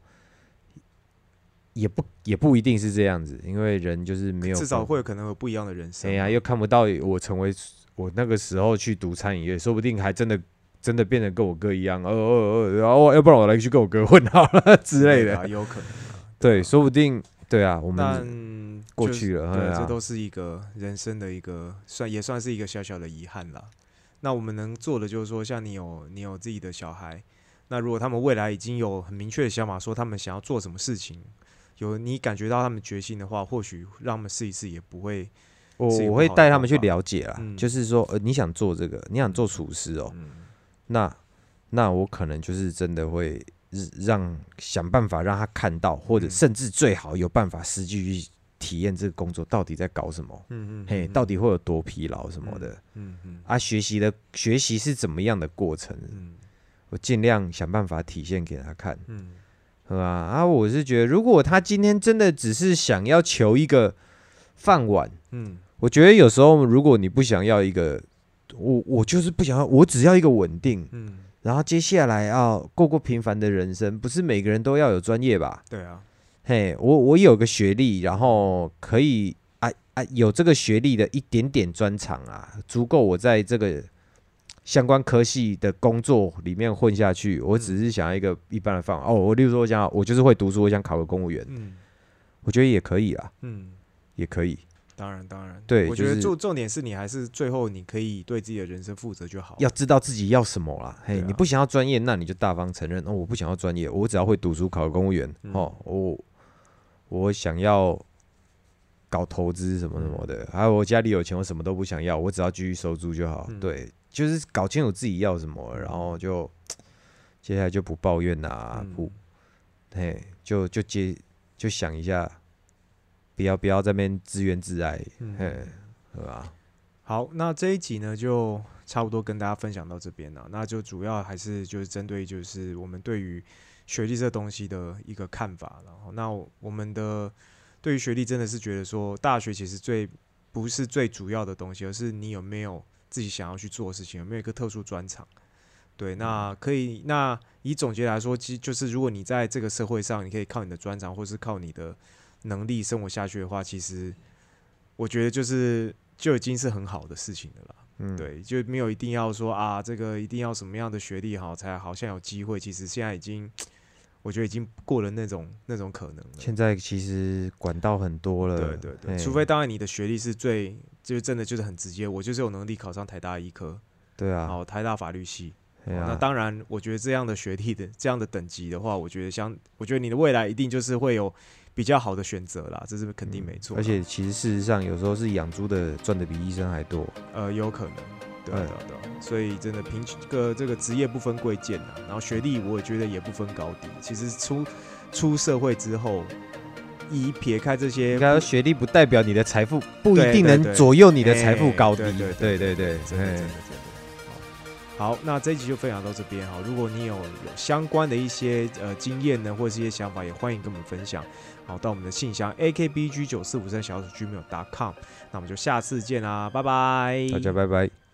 也不也不一定是这样子，因为人就是没有至少会有可能有不一样的人生嘛。哎呀，又看不到我成为我那个时候去读餐饮业，说不定还真的真的变得跟我哥一样，哦哦哦，然后要不然我来去跟我哥混好了 之类啊，的。有可能啊。对，说不定对啊，我们但过去了，对，这都是一个人生的一个算也算是一个小小的遗憾啦。那我们能做的就是说，像你有你有自己的小孩，那如果他们未来已经有很明确的想法，说他们想要做什么事情，有你感觉到他们决心的话，或许让他们试一试，也不会我会带他们去了解啦，嗯就是说，呃，你想做这个，你想做厨师哦，嗯那那我可能就是真的会让想办法让他看到，或者嗯甚至最好有办法实际去体验这个工作到底在搞什么，嗯嗯，嘿，嗯到底会有多疲劳什么的。嗯嗯啊，学习的学习是怎么样的过程，嗯我尽量想办法体现给他看，嗯是吧？啊，我是觉得，如果他今天真的只是想要求一个饭碗，嗯我觉得有时候如果你不想要一个，我我就是不想要，我只要一个稳定，嗯，然后接下来要过过平凡的人生，不是每个人都要有专业吧？对啊，嘿，我我有个学历，然后可以啊啊有这个学历的一点点专长啊，足够我在这个相关科系的工作里面混下去。我只是想要一个一般的饭碗哦，我例如说我想我就是会读书，我想考个公务员，嗯我觉得也可以啦，嗯，也可以。当然当然，对我觉得就是重重点是你还是最后你可以对自己的人生负责就好。要知道自己要什么啦。嘿，啊你不想要专业，那你就大方承认哦，我不想要专业，我只要会读书，考个公务员、嗯哦，我我想要搞投资什么什么的，还有我家里有钱，我什么都不想要，我只要继续收租就好。嗯对，就是搞清楚自己要什么，然后就接下来就不抱怨啦、嗯不，嘿，就就接就想一下，不要不要在那边自怨自艾，嗯嘿，对吧？好，那这一集呢就差不多跟大家分享到这边了。那就主要还是就是针对就是我们对于学历这东西的一个看法。然后，那我们的对于学历真的是觉得说，大学其实最不是最主要的东西，而是你有没有自己想要去做的事情，有没有一个特殊专长。对，那可以。那以总结来说，其实就是如果你在这个社会上，你可以靠你的专长，或是靠你的能力生活下去的话，其实我觉得就是就已经是很好的事情了啦。嗯，对，就没有一定要说啊，这个一定要什么样的学历好才好像有机会。其实现在已经，我觉得已经过了那种那种可能了。现在其实管道很多了，对对对，除非当然你的学历是最，就是真的就是很直接，我就是有能力考上台大医科，对啊，好台大法律系。对啊，哦那当然，我觉得这样的学历的这样的等级的话，我觉得像，我觉得你的未来一定就是会有比较好的选择啦，这是肯定没错。嗯而且其实事实上，有时候是养猪的赚的比医生还多。呃，有可能，对对所以真的凭这个这个职业不分贵贱啊，然后学历我也觉得也不分高低。其实出出社会之后，以撇开这些学历不代表你的财富，不一定能左右你的财富哎高低。对对对对对，真的真的真的。好，那这一集就分享到这边哈。如果你有有相关的一些呃经验呢，或者是一些想法，也欢迎跟我们分享。好，到我们的信箱 akbg 九四五三小组 gmail.com。那我们就下次见啦，拜拜，大家拜拜。